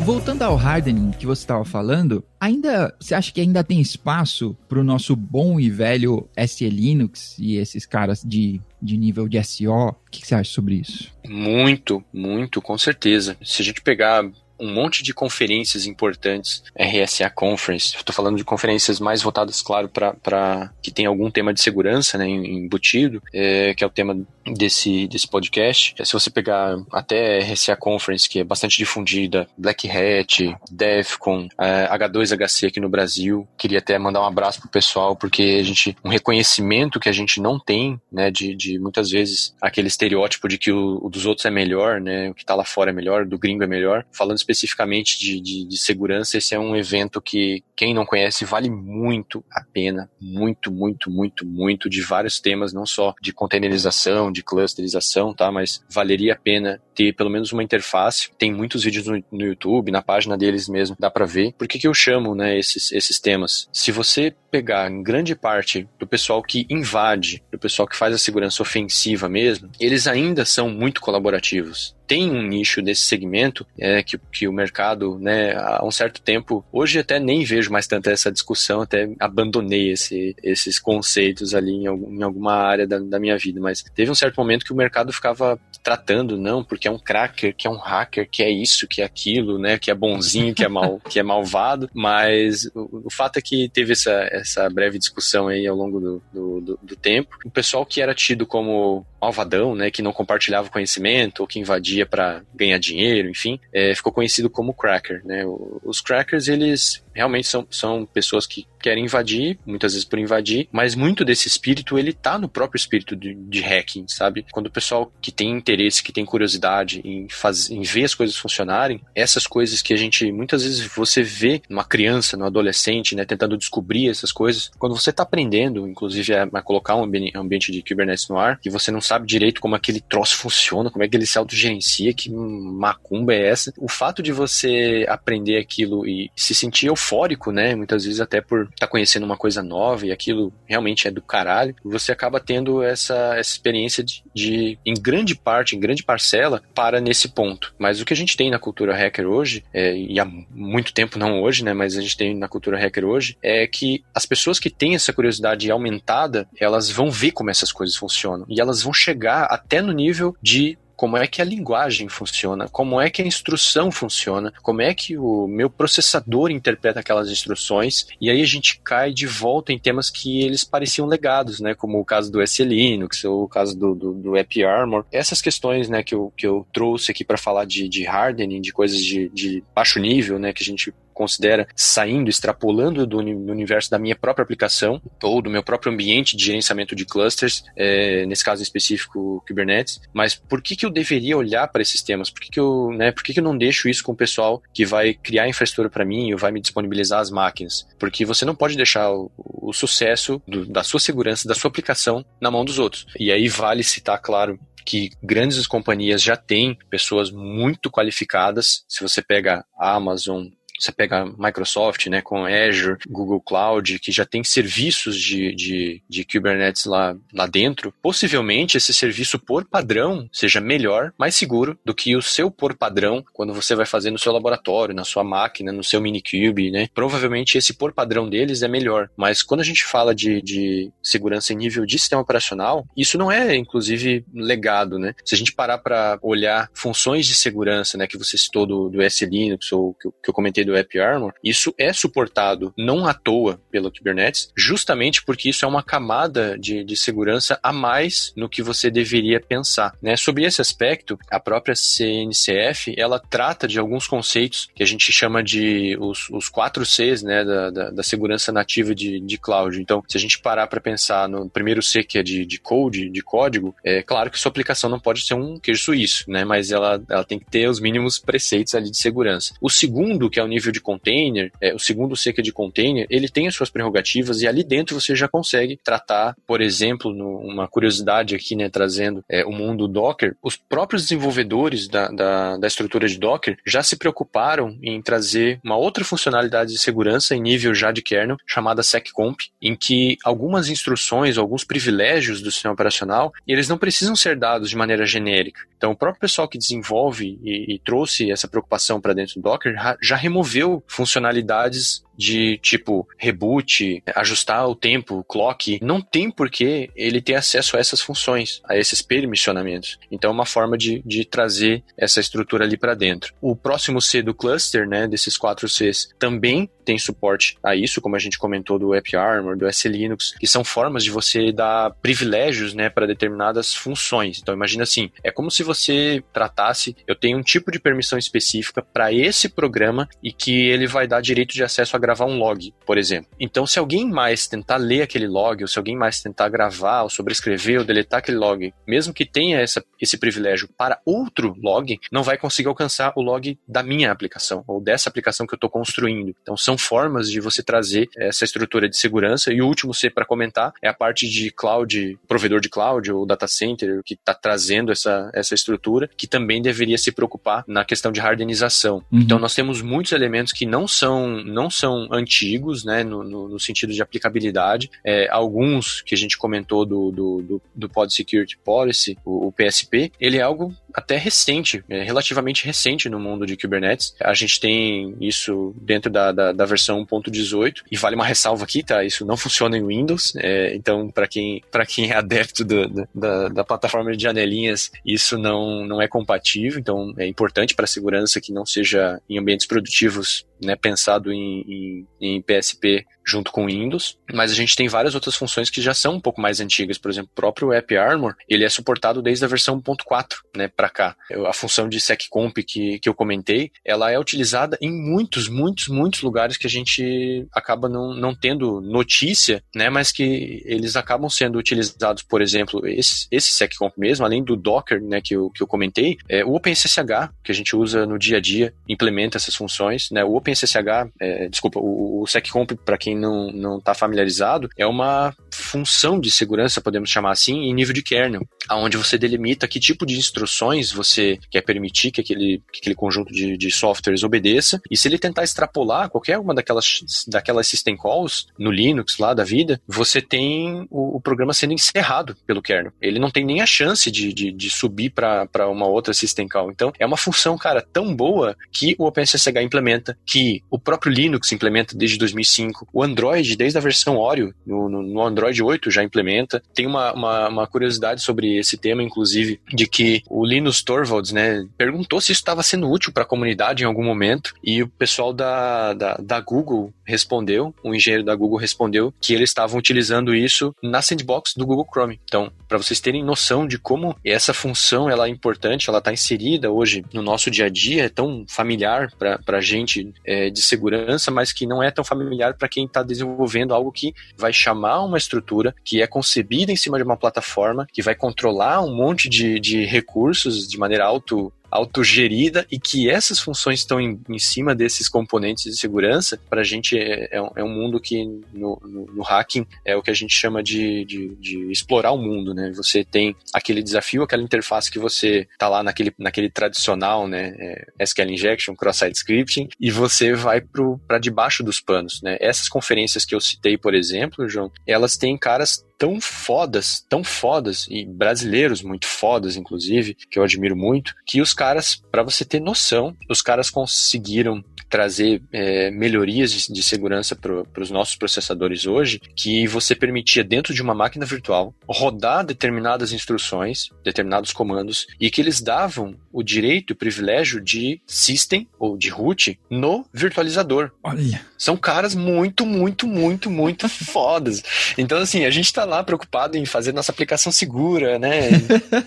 Voltando ao hardening que você estava falando, ainda você acha que ainda tem espaço para o nosso bom e velho SE Linux e esses caras de, de nível de SO? O que, que você acha sobre isso? Muito, muito, com certeza. Se a gente pegar um monte de conferências importantes, RSA Conference. Estou falando de conferências mais voltadas, claro, para que tem algum tema de segurança né, embutido, é, que é o tema desse, desse podcast. Se você pegar até RSA Conference, que é bastante difundida, Black Hat, Defcon, é, H2HC aqui no Brasil, queria até mandar um abraço pro pessoal, porque a gente, um reconhecimento que a gente não tem, né, de, de muitas vezes aquele estereótipo de que o, o dos outros é melhor, né, o que tá lá fora é melhor, do gringo é melhor. Falando especificamente de, de, de, segurança, esse é um evento que, quem não conhece, vale muito a pena. Muito, muito, muito, muito, de vários temas, não só de containerização, de clusterização, tá? Mas valeria a pena ter pelo menos uma interface. Tem muitos vídeos no, no YouTube, na página deles mesmo, dá para ver. Por que, que eu chamo, né, esses, esses temas? Se você pegar grande parte do pessoal que invade, do pessoal que faz a segurança ofensiva mesmo, eles ainda são muito colaborativos tem um nicho nesse segmento é, que, que o mercado, né, há um certo tempo, hoje até nem vejo mais tanta essa discussão, até abandonei esse, esses conceitos ali em, algum, em alguma área da, da, minha vida, mas teve um certo momento que o mercado ficava tratando, não, porque é um cracker, que é um hacker, que é isso, que é aquilo, né, que é bonzinho, que é, mal, (laughs) que é malvado, mas o, o fato é que teve essa, essa breve discussão aí ao longo do, do, do, do tempo. O pessoal que era tido como malvadão, né, que não compartilhava conhecimento ou que invadia para ganhar dinheiro, enfim, é, ficou conhecido como cracker, né? Os crackers, eles realmente são, são pessoas que querem invadir, muitas vezes por invadir, mas muito desse espírito, ele tá no próprio espírito de, de hacking, sabe? Quando o pessoal que tem interesse, que tem curiosidade em, faz, em ver as coisas funcionarem, essas coisas que a gente, muitas vezes você vê numa criança, no adolescente, né, tentando descobrir essas coisas, quando você tá aprendendo, inclusive a, a colocar um ambiente de Kubernetes no ar, que você não sabe direito como aquele troço funciona, como é que ele se autogerencia, que macumba é essa, o fato de você aprender aquilo e se sentir eufórico, né, muitas vezes até por tá conhecendo uma coisa nova e aquilo realmente é do caralho, você acaba tendo essa, essa experiência de, de, em grande parte, em grande parcela, para nesse ponto. Mas o que a gente tem na cultura hacker hoje, é, e há muito tempo não hoje, né, mas a gente tem na cultura hacker hoje, é que as pessoas que têm essa curiosidade aumentada, elas vão ver como essas coisas funcionam. E elas vão chegar até no nível de como é que a linguagem funciona, como é que a instrução funciona, como é que o meu processador interpreta aquelas instruções, e aí a gente cai de volta em temas que eles pareciam legados, né, como o caso do SE Linux, ou o caso do, do, do App Armor. Essas questões, né, que eu, que eu trouxe aqui para falar de, de hardening, de coisas de, de baixo nível, né, que a gente considera saindo, extrapolando do, universo da minha própria aplicação ou do meu próprio ambiente de gerenciamento de clusters, é, nesse caso específico Kubernetes. Mas por que, que eu deveria olhar para esses temas? Por que, que eu, né, por que, que eu não deixo isso com o pessoal que vai criar infraestrutura para mim ou vai me disponibilizar as máquinas? Porque você não pode deixar o, o sucesso do, da sua segurança, da sua aplicação na mão dos outros. E aí vale citar, claro, que grandes companhias já têm pessoas muito qualificadas. Se você pega a Amazon, você pega Microsoft, né, com Azure, Google Cloud, que já tem serviços de, de, de Kubernetes lá, lá dentro, possivelmente esse serviço por padrão seja melhor, mais seguro do que o seu por padrão quando você vai fazer no seu laboratório, na sua máquina, no seu minikube, né? Provavelmente esse por padrão deles é melhor, mas quando a gente fala de, de segurança em nível de sistema operacional, isso não é, inclusive, legado, né? Se a gente parar para olhar funções de segurança, né, que você citou do, do S Linux ou que eu, que eu comentei do App Armor, isso é suportado não à toa pelo Kubernetes, justamente porque isso é uma camada de, de segurança a mais no que você deveria pensar. Né? Sobre esse aspecto, a própria CNCF ela trata de alguns conceitos que a gente chama de os, os quatro Cs né, da, da, da segurança nativa de, de cloud. Então, se a gente parar para pensar no primeiro C, que é de, de code, de código, é claro que sua aplicação não pode ser um queijo suíço, né? mas ela, ela tem que ter os mínimos preceitos ali de segurança. O segundo, que é o nível de container, é, o segundo seca de container, ele tem as suas prerrogativas e ali dentro você já consegue tratar, por exemplo, no, uma curiosidade aqui, né, trazendo é, o mundo Docker, os próprios desenvolvedores da, da, da estrutura de Docker já se preocuparam em trazer uma outra funcionalidade de segurança em nível já de kernel, chamada seccomp, em que algumas instruções, alguns privilégios do sistema operacional, eles não precisam ser dados de maneira genérica. Então, o próprio pessoal que desenvolve e, e trouxe essa preocupação para dentro do Docker já removeu funcionalidades de tipo reboot, ajustar o tempo, clock, não tem por que ele ter acesso a essas funções, a esses permissionamentos. Então é uma forma de, de trazer essa estrutura ali para dentro. O próximo C do cluster, né, desses quatro Cs, também tem suporte a isso, como a gente comentou do App Armor, do S Linux, que são formas de você dar privilégios, né, para determinadas funções. Então imagina assim, é como se você tratasse, eu tenho um tipo de permissão específica para esse programa e que ele vai dar direito de acesso a gravar um log, por exemplo. Então, se alguém mais tentar ler aquele log, ou se alguém mais tentar gravar, ou sobrescrever, ou deletar aquele log, mesmo que tenha essa, esse privilégio para outro log, não vai conseguir alcançar o log da minha aplicação, ou dessa aplicação que eu estou construindo. Então, são formas de você trazer essa estrutura de segurança. E o último C para comentar é a parte de cloud, provedor de cloud, ou data center, que está trazendo essa, essa estrutura, que também deveria se preocupar na questão de hardenização. Uhum. Então, nós temos muitos elementos que não são, não são antigos, né, no, no, no sentido de aplicabilidade. É, alguns que a gente comentou do, do, do, do Pod Security Policy, o, o, PSP, ele é algo até recente, é relativamente recente no mundo de Kubernetes. A gente tem isso dentro da, da, da versão 1.18 e vale uma ressalva aqui, tá? Isso não (laughs) funciona em Windows, é, então para quem, quem é adepto do, da, da plataforma de janelinhas, isso não, não é compatível, então é importante para a segurança que não seja em ambientes produtivos né, pensado em, em, em PSP junto com o Windows, mas a gente tem várias outras funções que já são um pouco mais antigas. Por exemplo, o próprio App Armor, ele é suportado desde a versão 1.4, né, para cá. A função de seccomp que, que eu comentei, ela é utilizada em muitos, muitos, muitos lugares que a gente acaba não, não tendo notícia, né, mas que eles acabam sendo utilizados, por exemplo, esse, esse seccomp mesmo, além do Docker, né, que eu, que eu comentei, é, o OpenSSH, que a gente usa no dia a dia, implementa essas funções, né, o OpenSSH, é, desculpa, o, o seccomp, para quem não, não está familiarizado, é uma função de segurança, podemos chamar assim, em nível de kernel, aonde você delimita que tipo de instruções você quer permitir que aquele, que aquele conjunto de, de softwares obedeça, e se ele tentar extrapolar qualquer uma daquelas, daquelas system calls no Linux lá da vida, você tem o, o programa sendo encerrado pelo kernel. Ele não tem nem a chance de, de, de subir para uma outra system call. Então, é uma função, cara, tão boa que o OpenSSH implementa, que o próprio Linux implementa desde 2005, o Android, desde a versão Oreo, no, no, Android 8 já implementa. Tem uma, uma, uma, curiosidade sobre esse tema, inclusive, de que o Linus Torvalds, né, perguntou se isso estava sendo útil para a comunidade em algum momento, e o pessoal da, da, da Google respondeu, um engenheiro da Google respondeu que eles estavam utilizando isso na sandbox do Google Chrome. Então, para vocês terem noção de como essa função ela é importante, ela está inserida hoje no nosso dia a dia, é tão familiar para a gente é, de segurança, mas que não é tão familiar para quem está desenvolvendo algo que vai chamar uma estrutura que é concebida em cima de uma plataforma, que vai controlar um monte de, de recursos de maneira auto autogerida e que essas funções estão em, em cima desses componentes de segurança, para a gente é, é, um, é, um, mundo que no, no, no, hacking é o que a gente chama de, de, de, explorar o mundo, né? Você tem aquele desafio, aquela interface que você tá lá naquele, naquele tradicional, né? É, SQL Injection, Cross-Site Scripting, e você vai para debaixo dos panos, né? Essas conferências que eu citei, por exemplo, João, elas têm caras tão fodas, tão fodas, e brasileiros muito fodas, inclusive, que eu admiro muito, que os caras, para você ter noção, os caras conseguiram trazer é, melhorias de, de segurança para os nossos processadores hoje, que você permitia dentro de uma máquina virtual rodar determinadas instruções, determinados comandos, e que eles davam o direito o privilégio de system ou de root no virtualizador. Olha. São caras muito, muito, muito, muito fodas. Então, assim, a gente está lá preocupado em fazer nossa aplicação segura, né?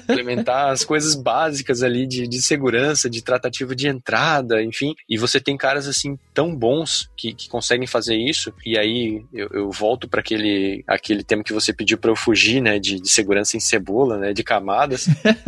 Implementar as coisas básicas ali de, de segurança, de tratativa de entrada, enfim. E você tem caras assim tão bons que, que conseguem fazer isso. E aí eu, eu volto para aquele, aquele tema que você pediu para eu fugir, né? De, de, segurança em cebola, né? De camadas.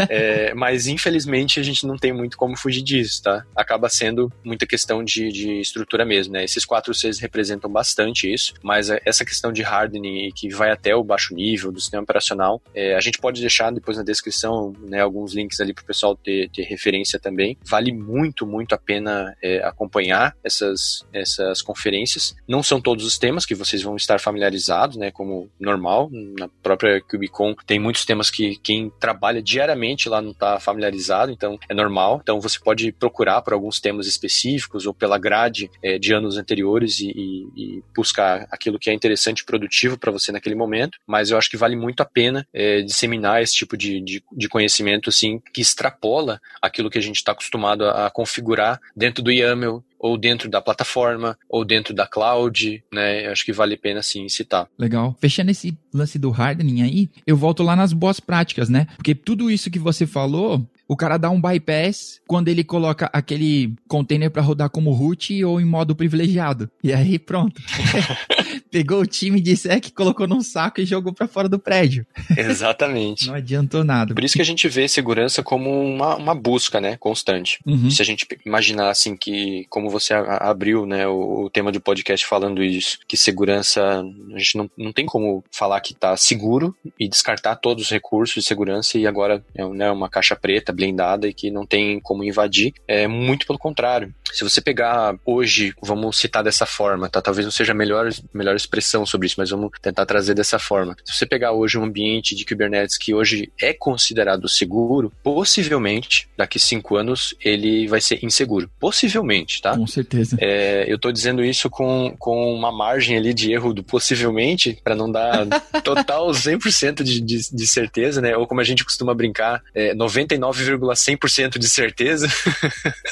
é, mas infelizmente a gente não tem muito como fugir disso, tá? Acaba sendo muita questão de, de estrutura mesmo, né? Esses quatro Cs representam bastante isso, mas essa questão de hardening que vai até o baixo nível do sistema operacional, é, a gente pode deixar depois na descrição, né? Alguns links ali para o pessoal ter, ter referência também. Vale muito, muito a pena é, acompanhar essas, essas conferências. Não são todos os temas que vocês vão estar familiarizados, né, como normal. Na própria Cubicon tem muitos temas que quem trabalha diariamente lá não está familiarizado, então é normal. Então você pode procurar por alguns temas específicos ou pela grade é, de anos anteriores e, e, e, buscar aquilo que é interessante e produtivo para você naquele momento. Mas eu acho que vale muito a pena é, disseminar esse tipo de, de, de, conhecimento assim que extrapola aquilo que a gente está acostumado a, a configurar dentro do YAML, ou dentro da plataforma, ou dentro da cloud, né? Acho que vale a pena sim citar. Legal. Fechando esse lance do hardening aí, eu volto lá nas boas práticas, né? Porque tudo isso que você falou, o cara dá um bypass quando ele coloca aquele container para rodar como root ou em modo privilegiado. E aí pronto. (laughs) Pegou o time de sec, colocou num saco e jogou para fora do prédio. Exatamente. (laughs) Não adiantou nada. Por isso que a gente vê segurança como uma, uma busca, né, constante. Uhum. Se a gente imaginar assim que, como você abriu, né, o, o, tema do podcast falando isso, que segurança, a gente não, não tem como falar que tá seguro e descartar todos os recursos de segurança e agora é né, uma caixa preta blindada e que não tem como invadir. É muito pelo contrário. Se você pegar hoje, vamos citar dessa forma, tá? Talvez não seja a melhor, melhor expressão sobre isso, mas vamos tentar trazer dessa forma. Se você pegar hoje um ambiente de Kubernetes que hoje é considerado seguro, possivelmente, daqui cinco anos, ele vai ser inseguro. Possivelmente, tá? Com certeza. É, eu tô dizendo isso com, com uma margem ali de erro do possivelmente, para não dar (laughs) total 100% de, de, de certeza, né? Ou como a gente costuma brincar, é, 99 9,100% de certeza.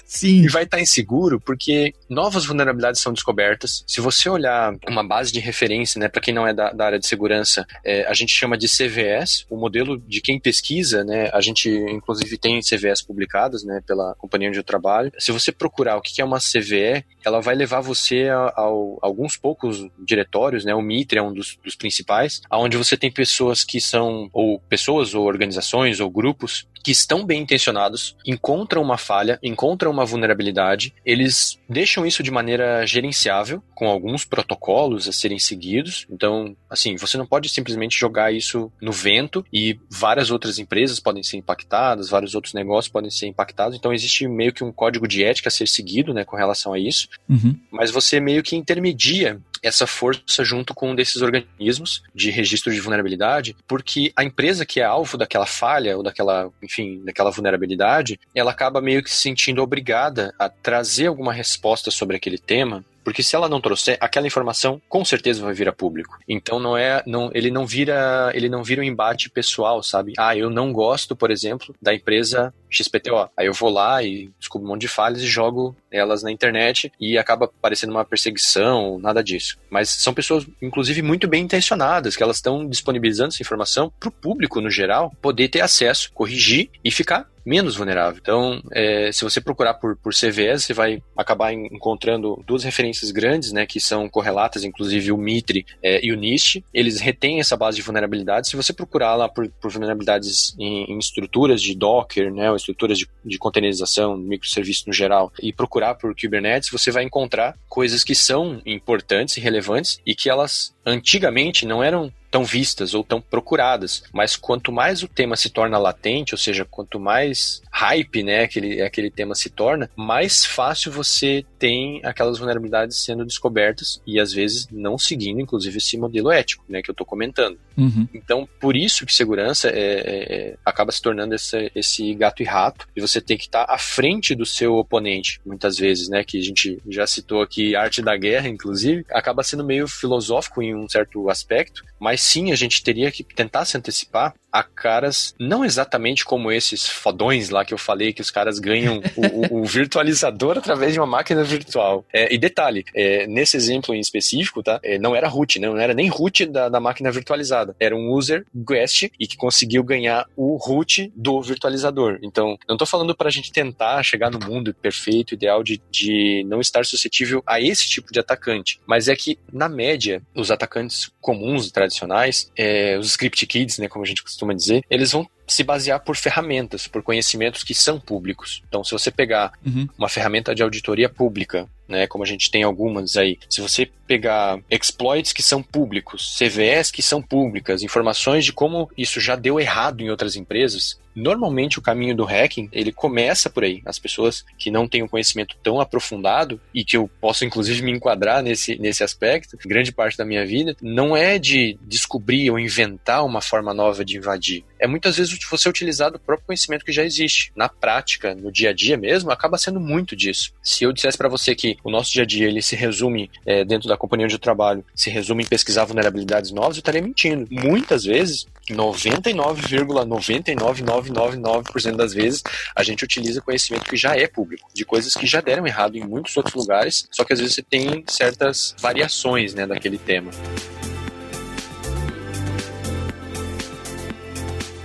Sim. (laughs) e vai estar tá inseguro seguro porque novas vulnerabilidades são descobertas. Se você olhar uma base de referência, né, para quem não é da, da área de segurança, é, a gente chama de CVS, o modelo de quem pesquisa, né, a gente inclusive tem CVS publicadas, né, pela companhia onde eu trabalho. Se você procurar o que é uma CVE, ela vai levar você a, a, a alguns poucos diretórios, né, o Mitre é um dos, dos principais, aonde você tem pessoas que são ou pessoas ou organizações ou grupos que estão bem intencionados, encontram uma falha, encontram uma vulnerabilidade, eles deixam isso de maneira gerenciável, com alguns protocolos a serem seguidos. Então, assim, você não pode simplesmente jogar isso no vento e várias outras empresas podem ser impactadas, vários outros negócios podem ser impactados. Então, existe meio que um código de ética a ser seguido, né, com relação a isso. Uhum. Mas você meio que intermedia essa força junto com um desses organismos de registro de vulnerabilidade, porque a empresa que é alvo daquela falha ou daquela, enfim, daquela vulnerabilidade, ela acaba meio que se sentindo obrigada a trazer alguma resposta sobre aquele tema porque se ela não trouxer, aquela informação com certeza vai vir a público. Então não é, não, ele não vira, ele não vira um embate pessoal, sabe? Ah, eu não gosto, por exemplo, da empresa XPTO. Aí eu vou lá e descubro um monte de falhas e jogo elas na internet e acaba parecendo uma perseguição, nada disso. Mas são pessoas, inclusive, muito bem intencionadas, que elas estão disponibilizando essa informação para o público, no geral, poder ter acesso, corrigir e ficar menos vulnerável. Então, é, se você procurar por, por CVS, você vai acabar encontrando duas referências grandes, né, que são correlatas, inclusive o Mitre é, e o NIST. Eles retêm essa base de vulnerabilidades. Se você procurar lá por, por vulnerabilidades em, em, estruturas de Docker, né, ou estruturas de, de containerização, microserviço no geral, e procurar por Kubernetes, você vai encontrar coisas que são importantes e relevantes e que elas antigamente não eram tão vistas ou tão procuradas. Mas quanto mais o tema se torna latente, ou seja, quanto mais hype, né, aquele, aquele tema se torna, mais fácil você tem aquelas vulnerabilidades sendo descobertas e às vezes não seguindo, inclusive, esse modelo ético, né, que eu estou comentando. Uhum. Então, por isso que segurança é, é, é, acaba se tornando esse, esse gato e rato e você tem que estar tá à frente do seu oponente, muitas vezes, né, que a gente já citou aqui, arte da guerra, inclusive, acaba sendo meio filosófico em um certo aspecto, mas sim a gente teria que tentar se antecipar a caras não exatamente como esses fodões lá que eu falei, que os caras ganham o, o, (laughs) virtualizador através de uma máquina virtual. É, e detalhe, é, nesse exemplo em específico, tá? É, não era root, né? não era nem root da, da, máquina virtualizada. Era um user guest e que conseguiu ganhar o root do virtualizador. Então, não estou falando para a gente tentar chegar no mundo perfeito, ideal de, de não estar suscetível a esse tipo de atacante, mas é que, na média, os atacantes comuns, tradicionais, é, os script kids, né, como a gente costuma dizer, eles se basear por ferramentas, por conhecimentos que são públicos. Então, se você pegar uhum. uma ferramenta de auditoria pública, né, como a gente tem algumas aí, se você pegar exploits que são públicos, CVEs que são públicas, informações de como isso já deu errado em outras empresas, normalmente o caminho do hacking, ele começa por aí. As pessoas que não têm um conhecimento tão aprofundado e que eu posso inclusive me enquadrar nesse, nesse aspecto, grande parte da minha vida, não é de descobrir ou inventar uma forma nova de invadir. É muitas vezes você utilizar o próprio conhecimento que já existe. Na prática, no dia a dia mesmo, acaba sendo muito disso. Se eu dissesse para você que o nosso dia a dia ele se resume é, dentro da companhia onde eu trabalho, se resume em pesquisar vulnerabilidades novas, eu estaria mentindo. Muitas vezes 99,99999% das vezes a gente utiliza conhecimento que já é público, de coisas que já deram errado em muitos outros lugares, só que às vezes você tem certas variações né, daquele tema.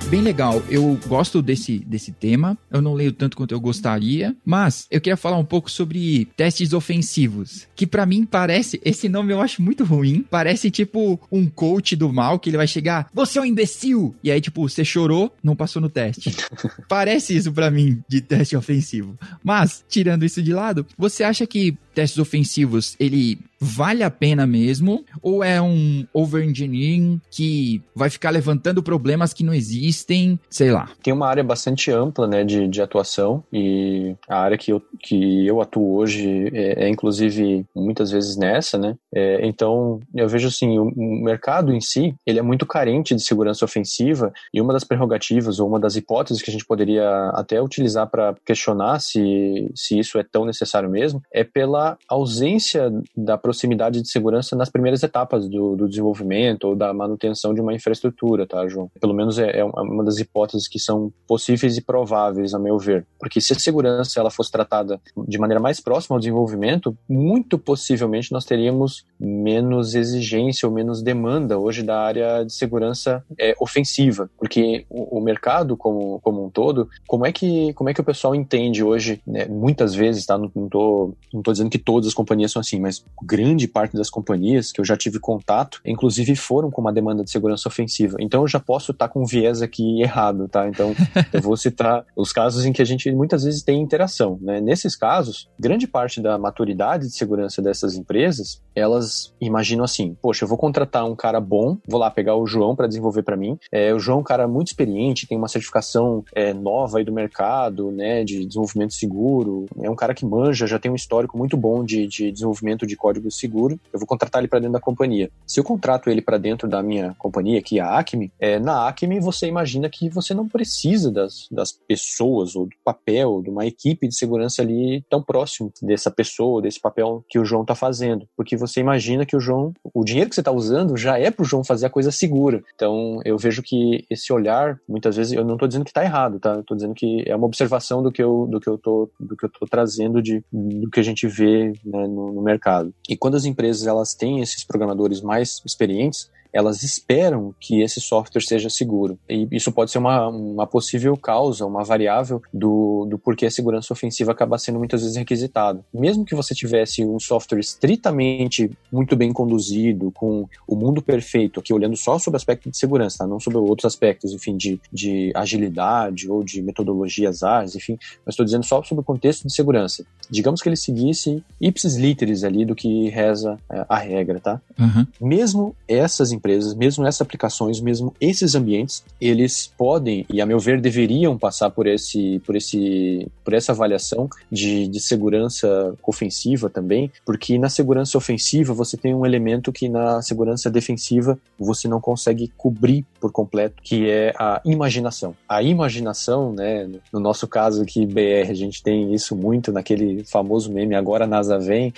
Bem legal. Eu gosto desse, desse tema. Eu não leio tanto quanto eu gostaria, mas eu queria falar um pouco sobre testes ofensivos, que para mim parece, esse nome eu acho muito ruim. Parece tipo um coach do mal que ele vai chegar, você é um imbecil. E aí tipo, você chorou, não passou no teste. (laughs) parece isso para mim de teste ofensivo. Mas tirando isso de lado, você acha que testes ofensivos, ele vale a pena mesmo? Ou é um overengineering que vai ficar levantando problemas que não existem? Sei lá. Tem uma área bastante ampla, né, de, de atuação e a área que eu, que eu atuo hoje é, é inclusive muitas vezes nessa, né? É, então, eu vejo assim, o, mercado em si, ele é muito carente de segurança ofensiva e uma das prerrogativas ou uma das hipóteses que a gente poderia até utilizar para questionar se, se isso é tão necessário mesmo é pela ausência da proximidade de segurança nas primeiras etapas do, do desenvolvimento ou da manutenção de uma infraestrutura, tá, João? Pelo menos é, é uma das hipóteses que são possíveis e prováveis, a meu ver. Porque se a segurança ela fosse tratada de maneira mais próxima ao desenvolvimento, muito possivelmente nós teríamos menos exigência ou menos demanda hoje da área de segurança é, ofensiva, porque o, o, mercado como, como um todo, como é que como é que o pessoal entende hoje, né, muitas vezes, tá? Não, não, tô, não tô dizendo que todas as companhias são assim, mas grande parte das companhias que eu já tive contato, inclusive foram com uma demanda de segurança ofensiva. Então eu já posso estar tá com um viés aqui errado, tá? Então (laughs) eu vou citar os casos em que a gente muitas vezes tem interação, né? Nesses casos, grande parte da maturidade de segurança dessas empresas, elas imaginam assim, poxa, eu vou contratar um cara bom, vou lá pegar o João para desenvolver para mim. É, o João é um cara muito experiente, tem uma certificação é, nova aí do mercado, né, de desenvolvimento seguro. É um cara que manja, já tem um histórico muito bom de, de desenvolvimento de código seguro. Eu vou contratar ele para dentro da companhia. Se eu contrato ele para dentro da minha companhia, que é a Acme, é, na Acme você imagina que você não precisa das, das pessoas ou do papel de uma equipe de segurança ali tão próximo dessa pessoa, desse papel que o João está fazendo, porque você imagina que o João, o dinheiro que você está usando já é para o João fazer a coisa segura. Então eu vejo que esse olhar, muitas vezes, eu não estou dizendo que está errado, tá? Estou dizendo que é uma observação do que eu do que eu tô do que eu tô trazendo de do que a gente vê né, no, no mercado. E quando as empresas elas têm esses programadores mais experientes, elas esperam que esse software seja seguro. E isso pode ser uma, uma possível causa, uma variável do, do porquê a segurança ofensiva acaba sendo muitas vezes requisitada. Mesmo que você tivesse um software estritamente muito bem conduzido, com o mundo perfeito, aqui olhando só sobre o aspecto de segurança, tá? não sobre outros aspectos, enfim, de, de agilidade ou de metodologias ágeis, enfim, mas estou dizendo só sobre o contexto de segurança. Digamos que ele seguisse ipsis literis ali do que reza é, a regra, tá? Uhum. Mesmo essas empresas mesmo essas aplicações, mesmo esses ambientes, eles podem e a meu ver deveriam passar por esse por esse por essa avaliação de, de segurança ofensiva também, porque na segurança ofensiva você tem um elemento que na segurança defensiva você não consegue cobrir por completo, que é a imaginação. A imaginação, né, no nosso caso aqui BR, a gente tem isso muito naquele famoso meme agora NASA vem.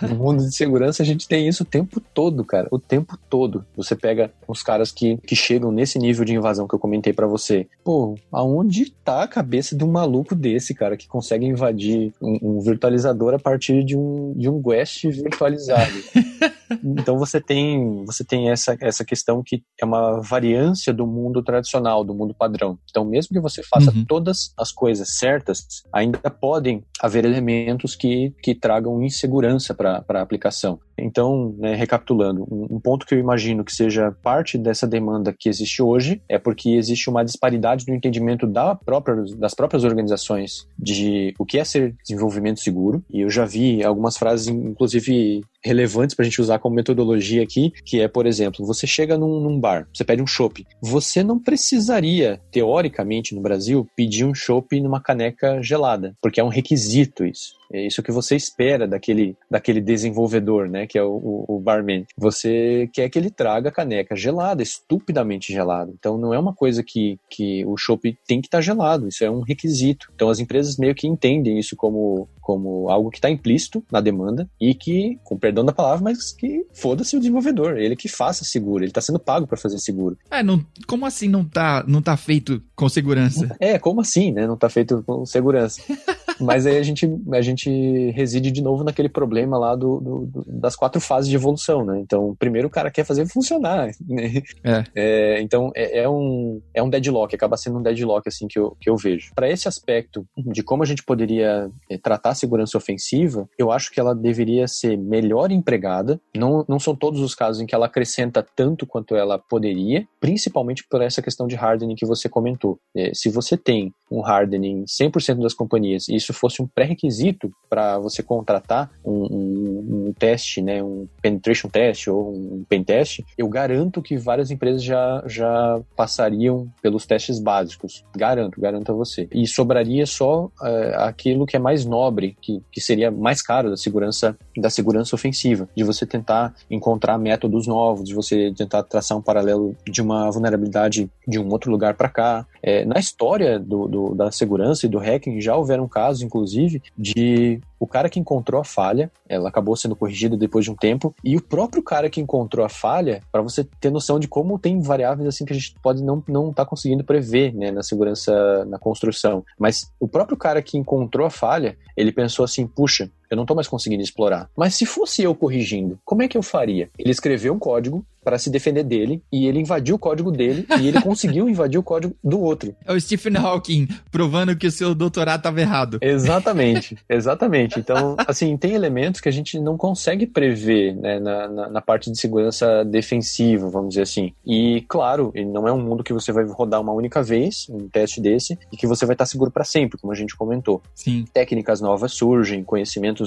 No mundo de segurança a gente tem isso o tempo todo, cara, o tempo todo. Você pega os caras que, que chegam nesse nível de invasão que eu comentei para você. Pô, aonde tá a cabeça de um maluco desse, cara, que consegue invadir um, um virtualizador a partir de um, de um Guest virtualizado? (laughs) então você tem, você tem essa, essa questão que é uma variância do mundo tradicional, do mundo padrão. Então, mesmo que você faça uhum. todas as coisas certas, ainda podem haver elementos que, que tragam insegurança para a aplicação. Então, né, recapitulando, um, um, ponto que eu imagino que seja parte dessa demanda que existe hoje é porque existe uma disparidade no entendimento da própria, das próprias organizações de o que é ser desenvolvimento seguro. E eu já vi algumas frases, inclusive relevantes para a gente usar como metodologia aqui, que é, por exemplo, você chega num, num bar, você pede um chopp. Você não precisaria, teoricamente, no Brasil, pedir um chopp numa caneca gelada, porque é um requisito isso. É isso que você espera daquele, daquele desenvolvedor, né? Que é o, o, o barman. Você quer que ele traga a caneca gelada, estupidamente gelada. Então não é uma coisa que, que o chopp tem que estar tá gelado, isso é um requisito. Então as empresas meio que entendem isso como, como algo que está implícito na demanda e que, com perdão da palavra, mas que foda-se o desenvolvedor, ele que faça seguro, ele está sendo pago para fazer seguro. É, não, como assim não tá, não tá feito com segurança? É, como assim, né? Não tá feito com segurança. (laughs) mas aí a gente, a gente gente reside de novo naquele problema lá do, do, do, das quatro fases de evolução, né? Então, primeiro o cara quer fazer funcionar, né? É. É, então, é, é, um, é um deadlock, acaba sendo um deadlock, assim, que eu, que eu vejo. Para esse aspecto de como a gente poderia é, tratar a segurança ofensiva, eu acho que ela deveria ser melhor empregada. Não, não são todos os casos em que ela acrescenta tanto quanto ela poderia, principalmente por essa questão de hardening que você comentou. É, se você tem um hardening 100% das companhias e isso fosse um pré-requisito para você contratar um, um, um, teste, né, um penetration test ou um pen test, eu garanto que várias empresas já, já passariam pelos testes básicos. Garanto, garanto a você. E sobraria só uh, aquilo que é mais nobre, que, que seria mais caro da segurança da segurança ofensiva, de você tentar encontrar métodos novos, de você tentar traçar um paralelo de uma vulnerabilidade de um outro lugar para cá. É, na história do, do, da segurança e do hacking já houveram casos, inclusive, de o cara que encontrou a falha, ela acabou sendo corrigida depois de um tempo, e o próprio cara que encontrou a falha, para você ter noção de como tem variáveis assim que a gente pode não não tá conseguindo prever, né, na segurança na construção. Mas o próprio cara que encontrou a falha, ele pensou assim, puxa, eu não estou mais conseguindo explorar. Mas se fosse eu corrigindo, como é que eu faria? Ele escreveu um código para se defender dele e ele invadiu o código dele (laughs) e ele conseguiu invadir o código do outro. É o Stephen Hawking provando que o seu doutorado estava errado. Exatamente, (laughs) exatamente. Então, assim, tem elementos que a gente não consegue prever né, na, na, na, parte de segurança defensiva, vamos dizer assim. E, claro, não é um mundo que você vai rodar uma única vez, um teste desse, e que você vai estar seguro para sempre, como a gente comentou. Sim. Técnicas novas surgem,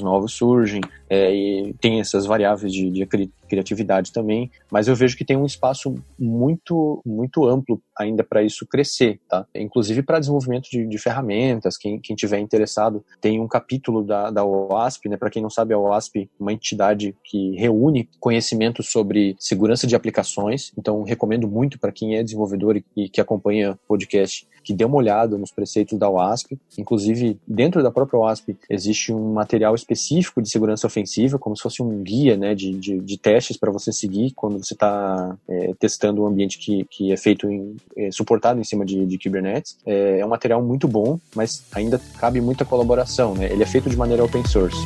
novos surgem, é, e tem essas variáveis de, de criatividade também, mas eu vejo que tem um espaço muito, muito amplo ainda para isso crescer, tá? Inclusive para desenvolvimento de, de, ferramentas, quem, quem tiver interessado, tem um capítulo da, da OASP, né? Para quem não sabe, a OASP é uma entidade que reúne conhecimento sobre segurança de aplicações, então recomendo muito para quem é desenvolvedor e, que acompanha o podcast que dê uma olhada nos preceitos da OASP. Inclusive, dentro da própria OASP existe um material específico de segurança ofensiva, como se fosse um guia né, de, de, de para você seguir quando você está é, testando um ambiente que, que é feito em, é, suportado em cima de, de Kubernetes. É, é um material muito bom, mas ainda cabe muita colaboração. Né? Ele é feito de maneira open source.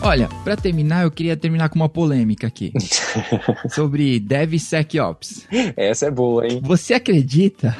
Olha, para terminar, eu queria terminar com uma polêmica aqui. (laughs) sobre DevSecOps. Essa é boa, hein? Você acredita?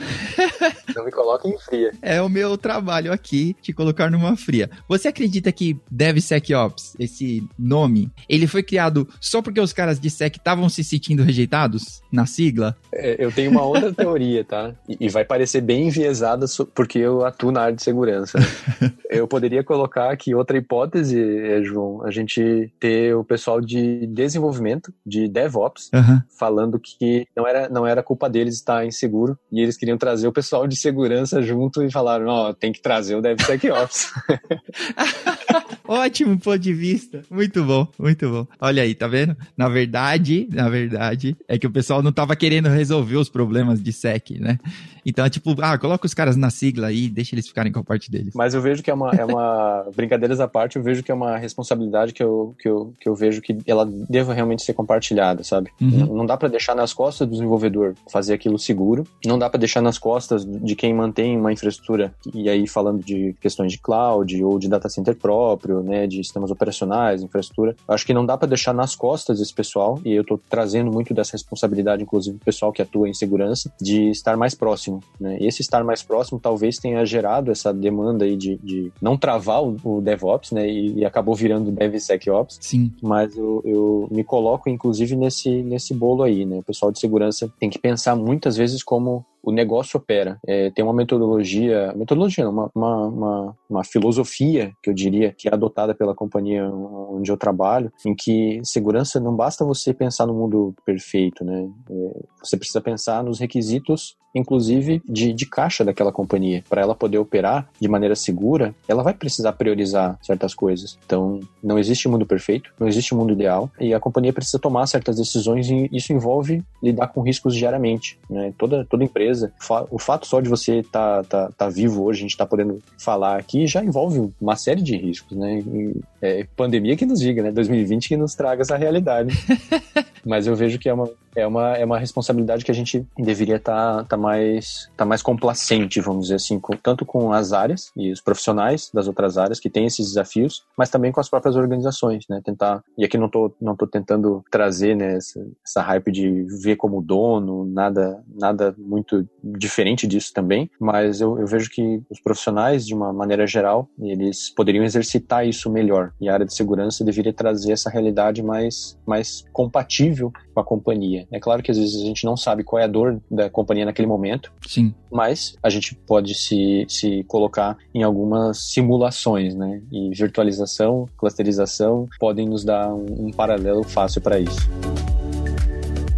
Não me coloque em fria. É o meu trabalho aqui, te colocar numa fria. Você acredita que DevSecOps, esse nome, ele foi criado só porque os caras de Sec estavam se sentindo rejeitados na sigla? É, eu tenho uma outra (laughs) teoria, tá? E, e vai parecer bem enviesada porque eu atuo na área de segurança. (laughs) eu poderia colocar aqui outra hipótese, é, João, a gente ter o pessoal de desenvolvimento, de DevOps, uhum. falando que não era, não era culpa deles estar inseguro e eles queriam trazer o pessoal de segurança junto e falaram: ó, oh, tem que trazer o DevSecOps. (laughs) (laughs) Ótimo ponto de vista. Muito bom, muito bom. Olha aí, tá vendo? Na verdade, na verdade, é que o pessoal não tava querendo resolver os problemas de SEC, né? Então, é tipo, ah, coloca os caras na sigla aí, deixa eles ficarem com a parte deles. Mas eu vejo que é uma, é uma (laughs) brincadeiras à parte, eu vejo que é uma responsabilidade que eu, que eu, que eu vejo que ela deva realmente ser compartilhada, sabe? Uhum. Não dá para deixar nas costas do desenvolvedor fazer aquilo seguro, não dá para deixar nas costas de quem mantém uma infraestrutura, e aí falando de questões de cloud ou de data center próprio, né, de sistemas operacionais, infraestrutura, acho que não dá para deixar nas costas esse pessoal, e eu tô trazendo muito dessa responsabilidade, inclusive, do pessoal que atua em segurança, de estar mais próximo próximo. Né? E esse estar mais próximo talvez tenha gerado essa demanda aí de, de não travar o, o DevOps, né? E, e, acabou virando DevSecOps. Sim. Mas eu, eu me coloco, inclusive, nesse, nesse bolo aí, né? O pessoal de segurança tem que pensar muitas vezes como o negócio opera. É, tem uma metodologia, metodologia uma, uma, uma, uma, filosofia, que eu diria, que é adotada pela companhia onde eu trabalho, em que segurança não basta você pensar no mundo perfeito, né? É, você precisa pensar nos requisitos inclusive de, de caixa daquela companhia. Para ela poder operar de maneira segura, ela vai precisar priorizar certas coisas. Então, não existe mundo perfeito, não existe mundo ideal, e a companhia precisa tomar certas decisões e isso envolve lidar com riscos diariamente. Né? Toda, toda empresa, o fato só de você estar tá, tá, tá vivo hoje, a gente está podendo falar aqui, já envolve uma série de riscos. Né? E, é, pandemia que nos diga, né? 2020 que nos traga essa realidade. (laughs) Mas eu vejo que é uma, é uma, é uma responsabilidade que a gente deveria estar tá, tá mais, tá mais complacente, vamos dizer assim, com, tanto com as áreas e os profissionais das outras áreas que têm esses desafios, mas também com as próprias organizações, né? Tentar, e aqui não tô, não tô tentando trazer né, essa, essa hype de ver como dono, nada, nada muito diferente disso também, mas eu, eu vejo que os profissionais, de uma maneira geral, eles poderiam exercitar isso melhor, e a área de segurança deveria trazer essa realidade mais, mais compatível com a companhia. É claro que às vezes a gente não sabe qual é a dor da companhia naquele momento. Sim. Mas a gente pode se, se colocar em algumas simulações, né? E virtualização, clusterização podem nos dar um, um paralelo fácil para isso.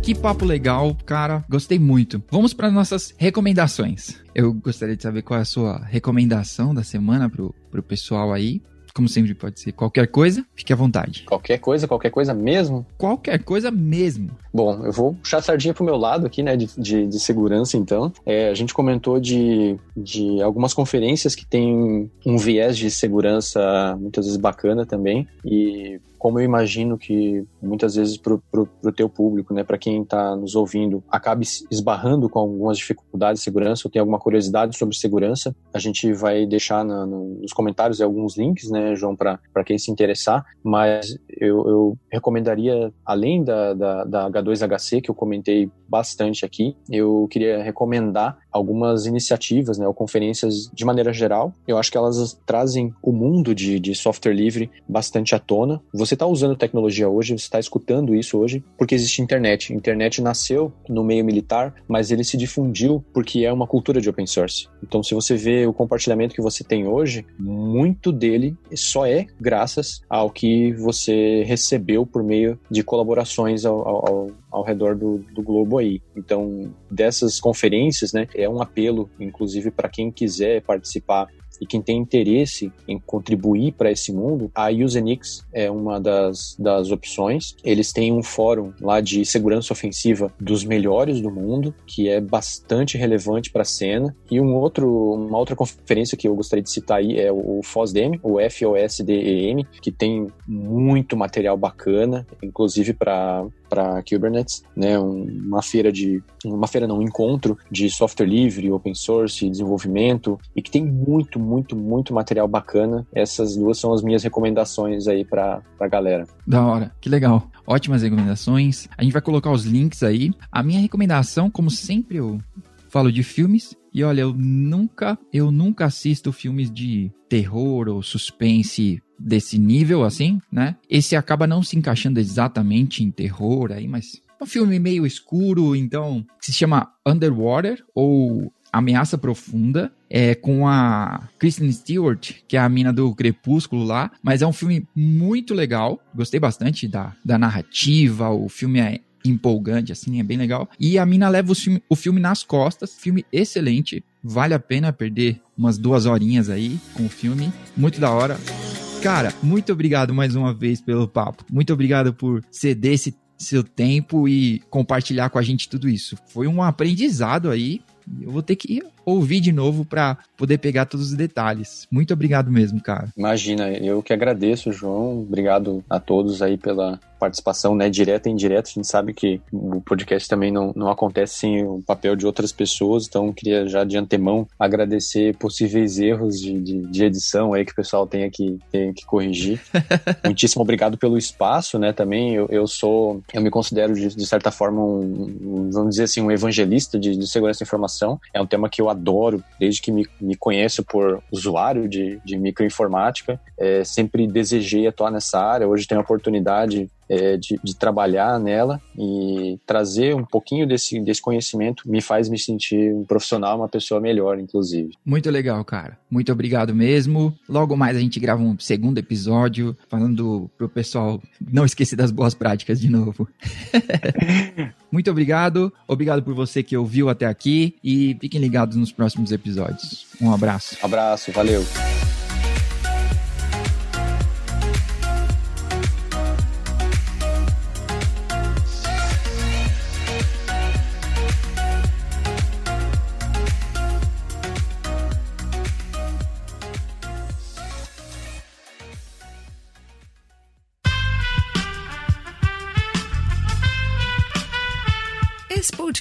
Que papo legal, cara. Gostei muito. Vamos para nossas recomendações. Eu gostaria de saber qual é a sua recomendação da semana pro, pro pessoal aí. Como sempre pode ser qualquer coisa, fique à vontade. Qualquer coisa, qualquer coisa mesmo? Qualquer coisa mesmo. Bom, eu vou puxar a sardinha pro meu lado aqui, né, de, de, de segurança, então. É, a gente comentou de, de algumas conferências que tem um viés de segurança muitas vezes bacana também, e como eu imagino que muitas vezes para o teu público, né, para quem está nos ouvindo, acabe esbarrando com algumas dificuldades de segurança ou tem alguma curiosidade sobre segurança, a gente vai deixar na, no, nos comentários alguns links, né, João, para quem se interessar, mas eu, eu recomendaria, além da, da, da H2HC, que eu comentei bastante aqui, eu queria recomendar algumas iniciativas, né, ou conferências de maneira geral. Eu acho que elas trazem o mundo de, de software livre bastante à tona. Você está usando tecnologia hoje, você está escutando isso hoje, porque existe internet. Internet nasceu no meio militar, mas ele se difundiu porque é uma cultura de open source. Então, se você vê o compartilhamento que você tem hoje, muito dele só é graças ao que você recebeu por meio de colaborações ao, ao, ao redor do, do globo aí. Então, dessas conferências, né, é um apelo, inclusive, para quem quiser participar e quem tem interesse em contribuir para esse mundo, a Usenix é uma das, das opções. Eles têm um fórum lá de segurança ofensiva dos melhores do mundo, que é bastante relevante para a cena. E um outro, uma outra conferência que eu gostaria de citar aí é o FOSDEM, o FOSDEM, que tem muito material bacana, inclusive para para Kubernetes, né, uma feira de uma feira não, um encontro de software livre, open source, desenvolvimento e que tem muito, muito, muito material bacana. Essas duas são as minhas recomendações aí para a galera. Da hora, que legal. Ótimas recomendações. A gente vai colocar os links aí. A minha recomendação, como sempre eu falo de filmes, e olha, eu nunca, eu nunca assisto filmes de terror ou suspense desse nível, assim, né? Esse acaba não se encaixando exatamente em terror aí, mas é um filme meio escuro, então, se chama Underwater ou Ameaça Profunda, é com a Kristen Stewart, que é a mina do Crepúsculo lá, mas é um filme muito legal, gostei bastante da, da narrativa, o filme é empolgante, assim, é bem legal. E a mina leva o filme, o filme nas costas, filme excelente, vale a pena perder umas duas horinhas aí com o filme, muito da hora. Cara, muito obrigado mais uma vez pelo papo. Muito obrigado por ceder esse seu tempo e compartilhar com a gente tudo isso. Foi um aprendizado aí. Eu vou ter que ouvir de novo para poder pegar todos os detalhes. Muito obrigado mesmo, cara. Imagina, eu que agradeço, João. Obrigado a todos aí pela participação, né, direta e indireta. A gente sabe que o podcast também não, não acontece sem o papel de outras pessoas, então queria já de antemão agradecer possíveis erros de, de, de edição aí que o pessoal tenha que, tenha que corrigir. (laughs) Muitíssimo obrigado pelo espaço, né, também. Eu, eu sou, eu me considero de, de certa forma um, um, vamos dizer assim, um evangelista de, de segurança da informação. É um tema que eu adoro, desde que me, me conheço por usuário de, de microinformática. É, sempre desejei atuar nessa área. Hoje tenho a oportunidade é, de, de, trabalhar nela e trazer um pouquinho desse, desse conhecimento me faz me sentir um profissional, uma pessoa melhor, inclusive. Muito legal, cara. Muito obrigado mesmo. Logo mais a gente grava um segundo episódio falando pro pessoal não esquecer das boas práticas de novo. (laughs) Muito obrigado. Obrigado por você que ouviu até aqui e fiquem ligados nos próximos episódios. Um abraço. Abraço, valeu.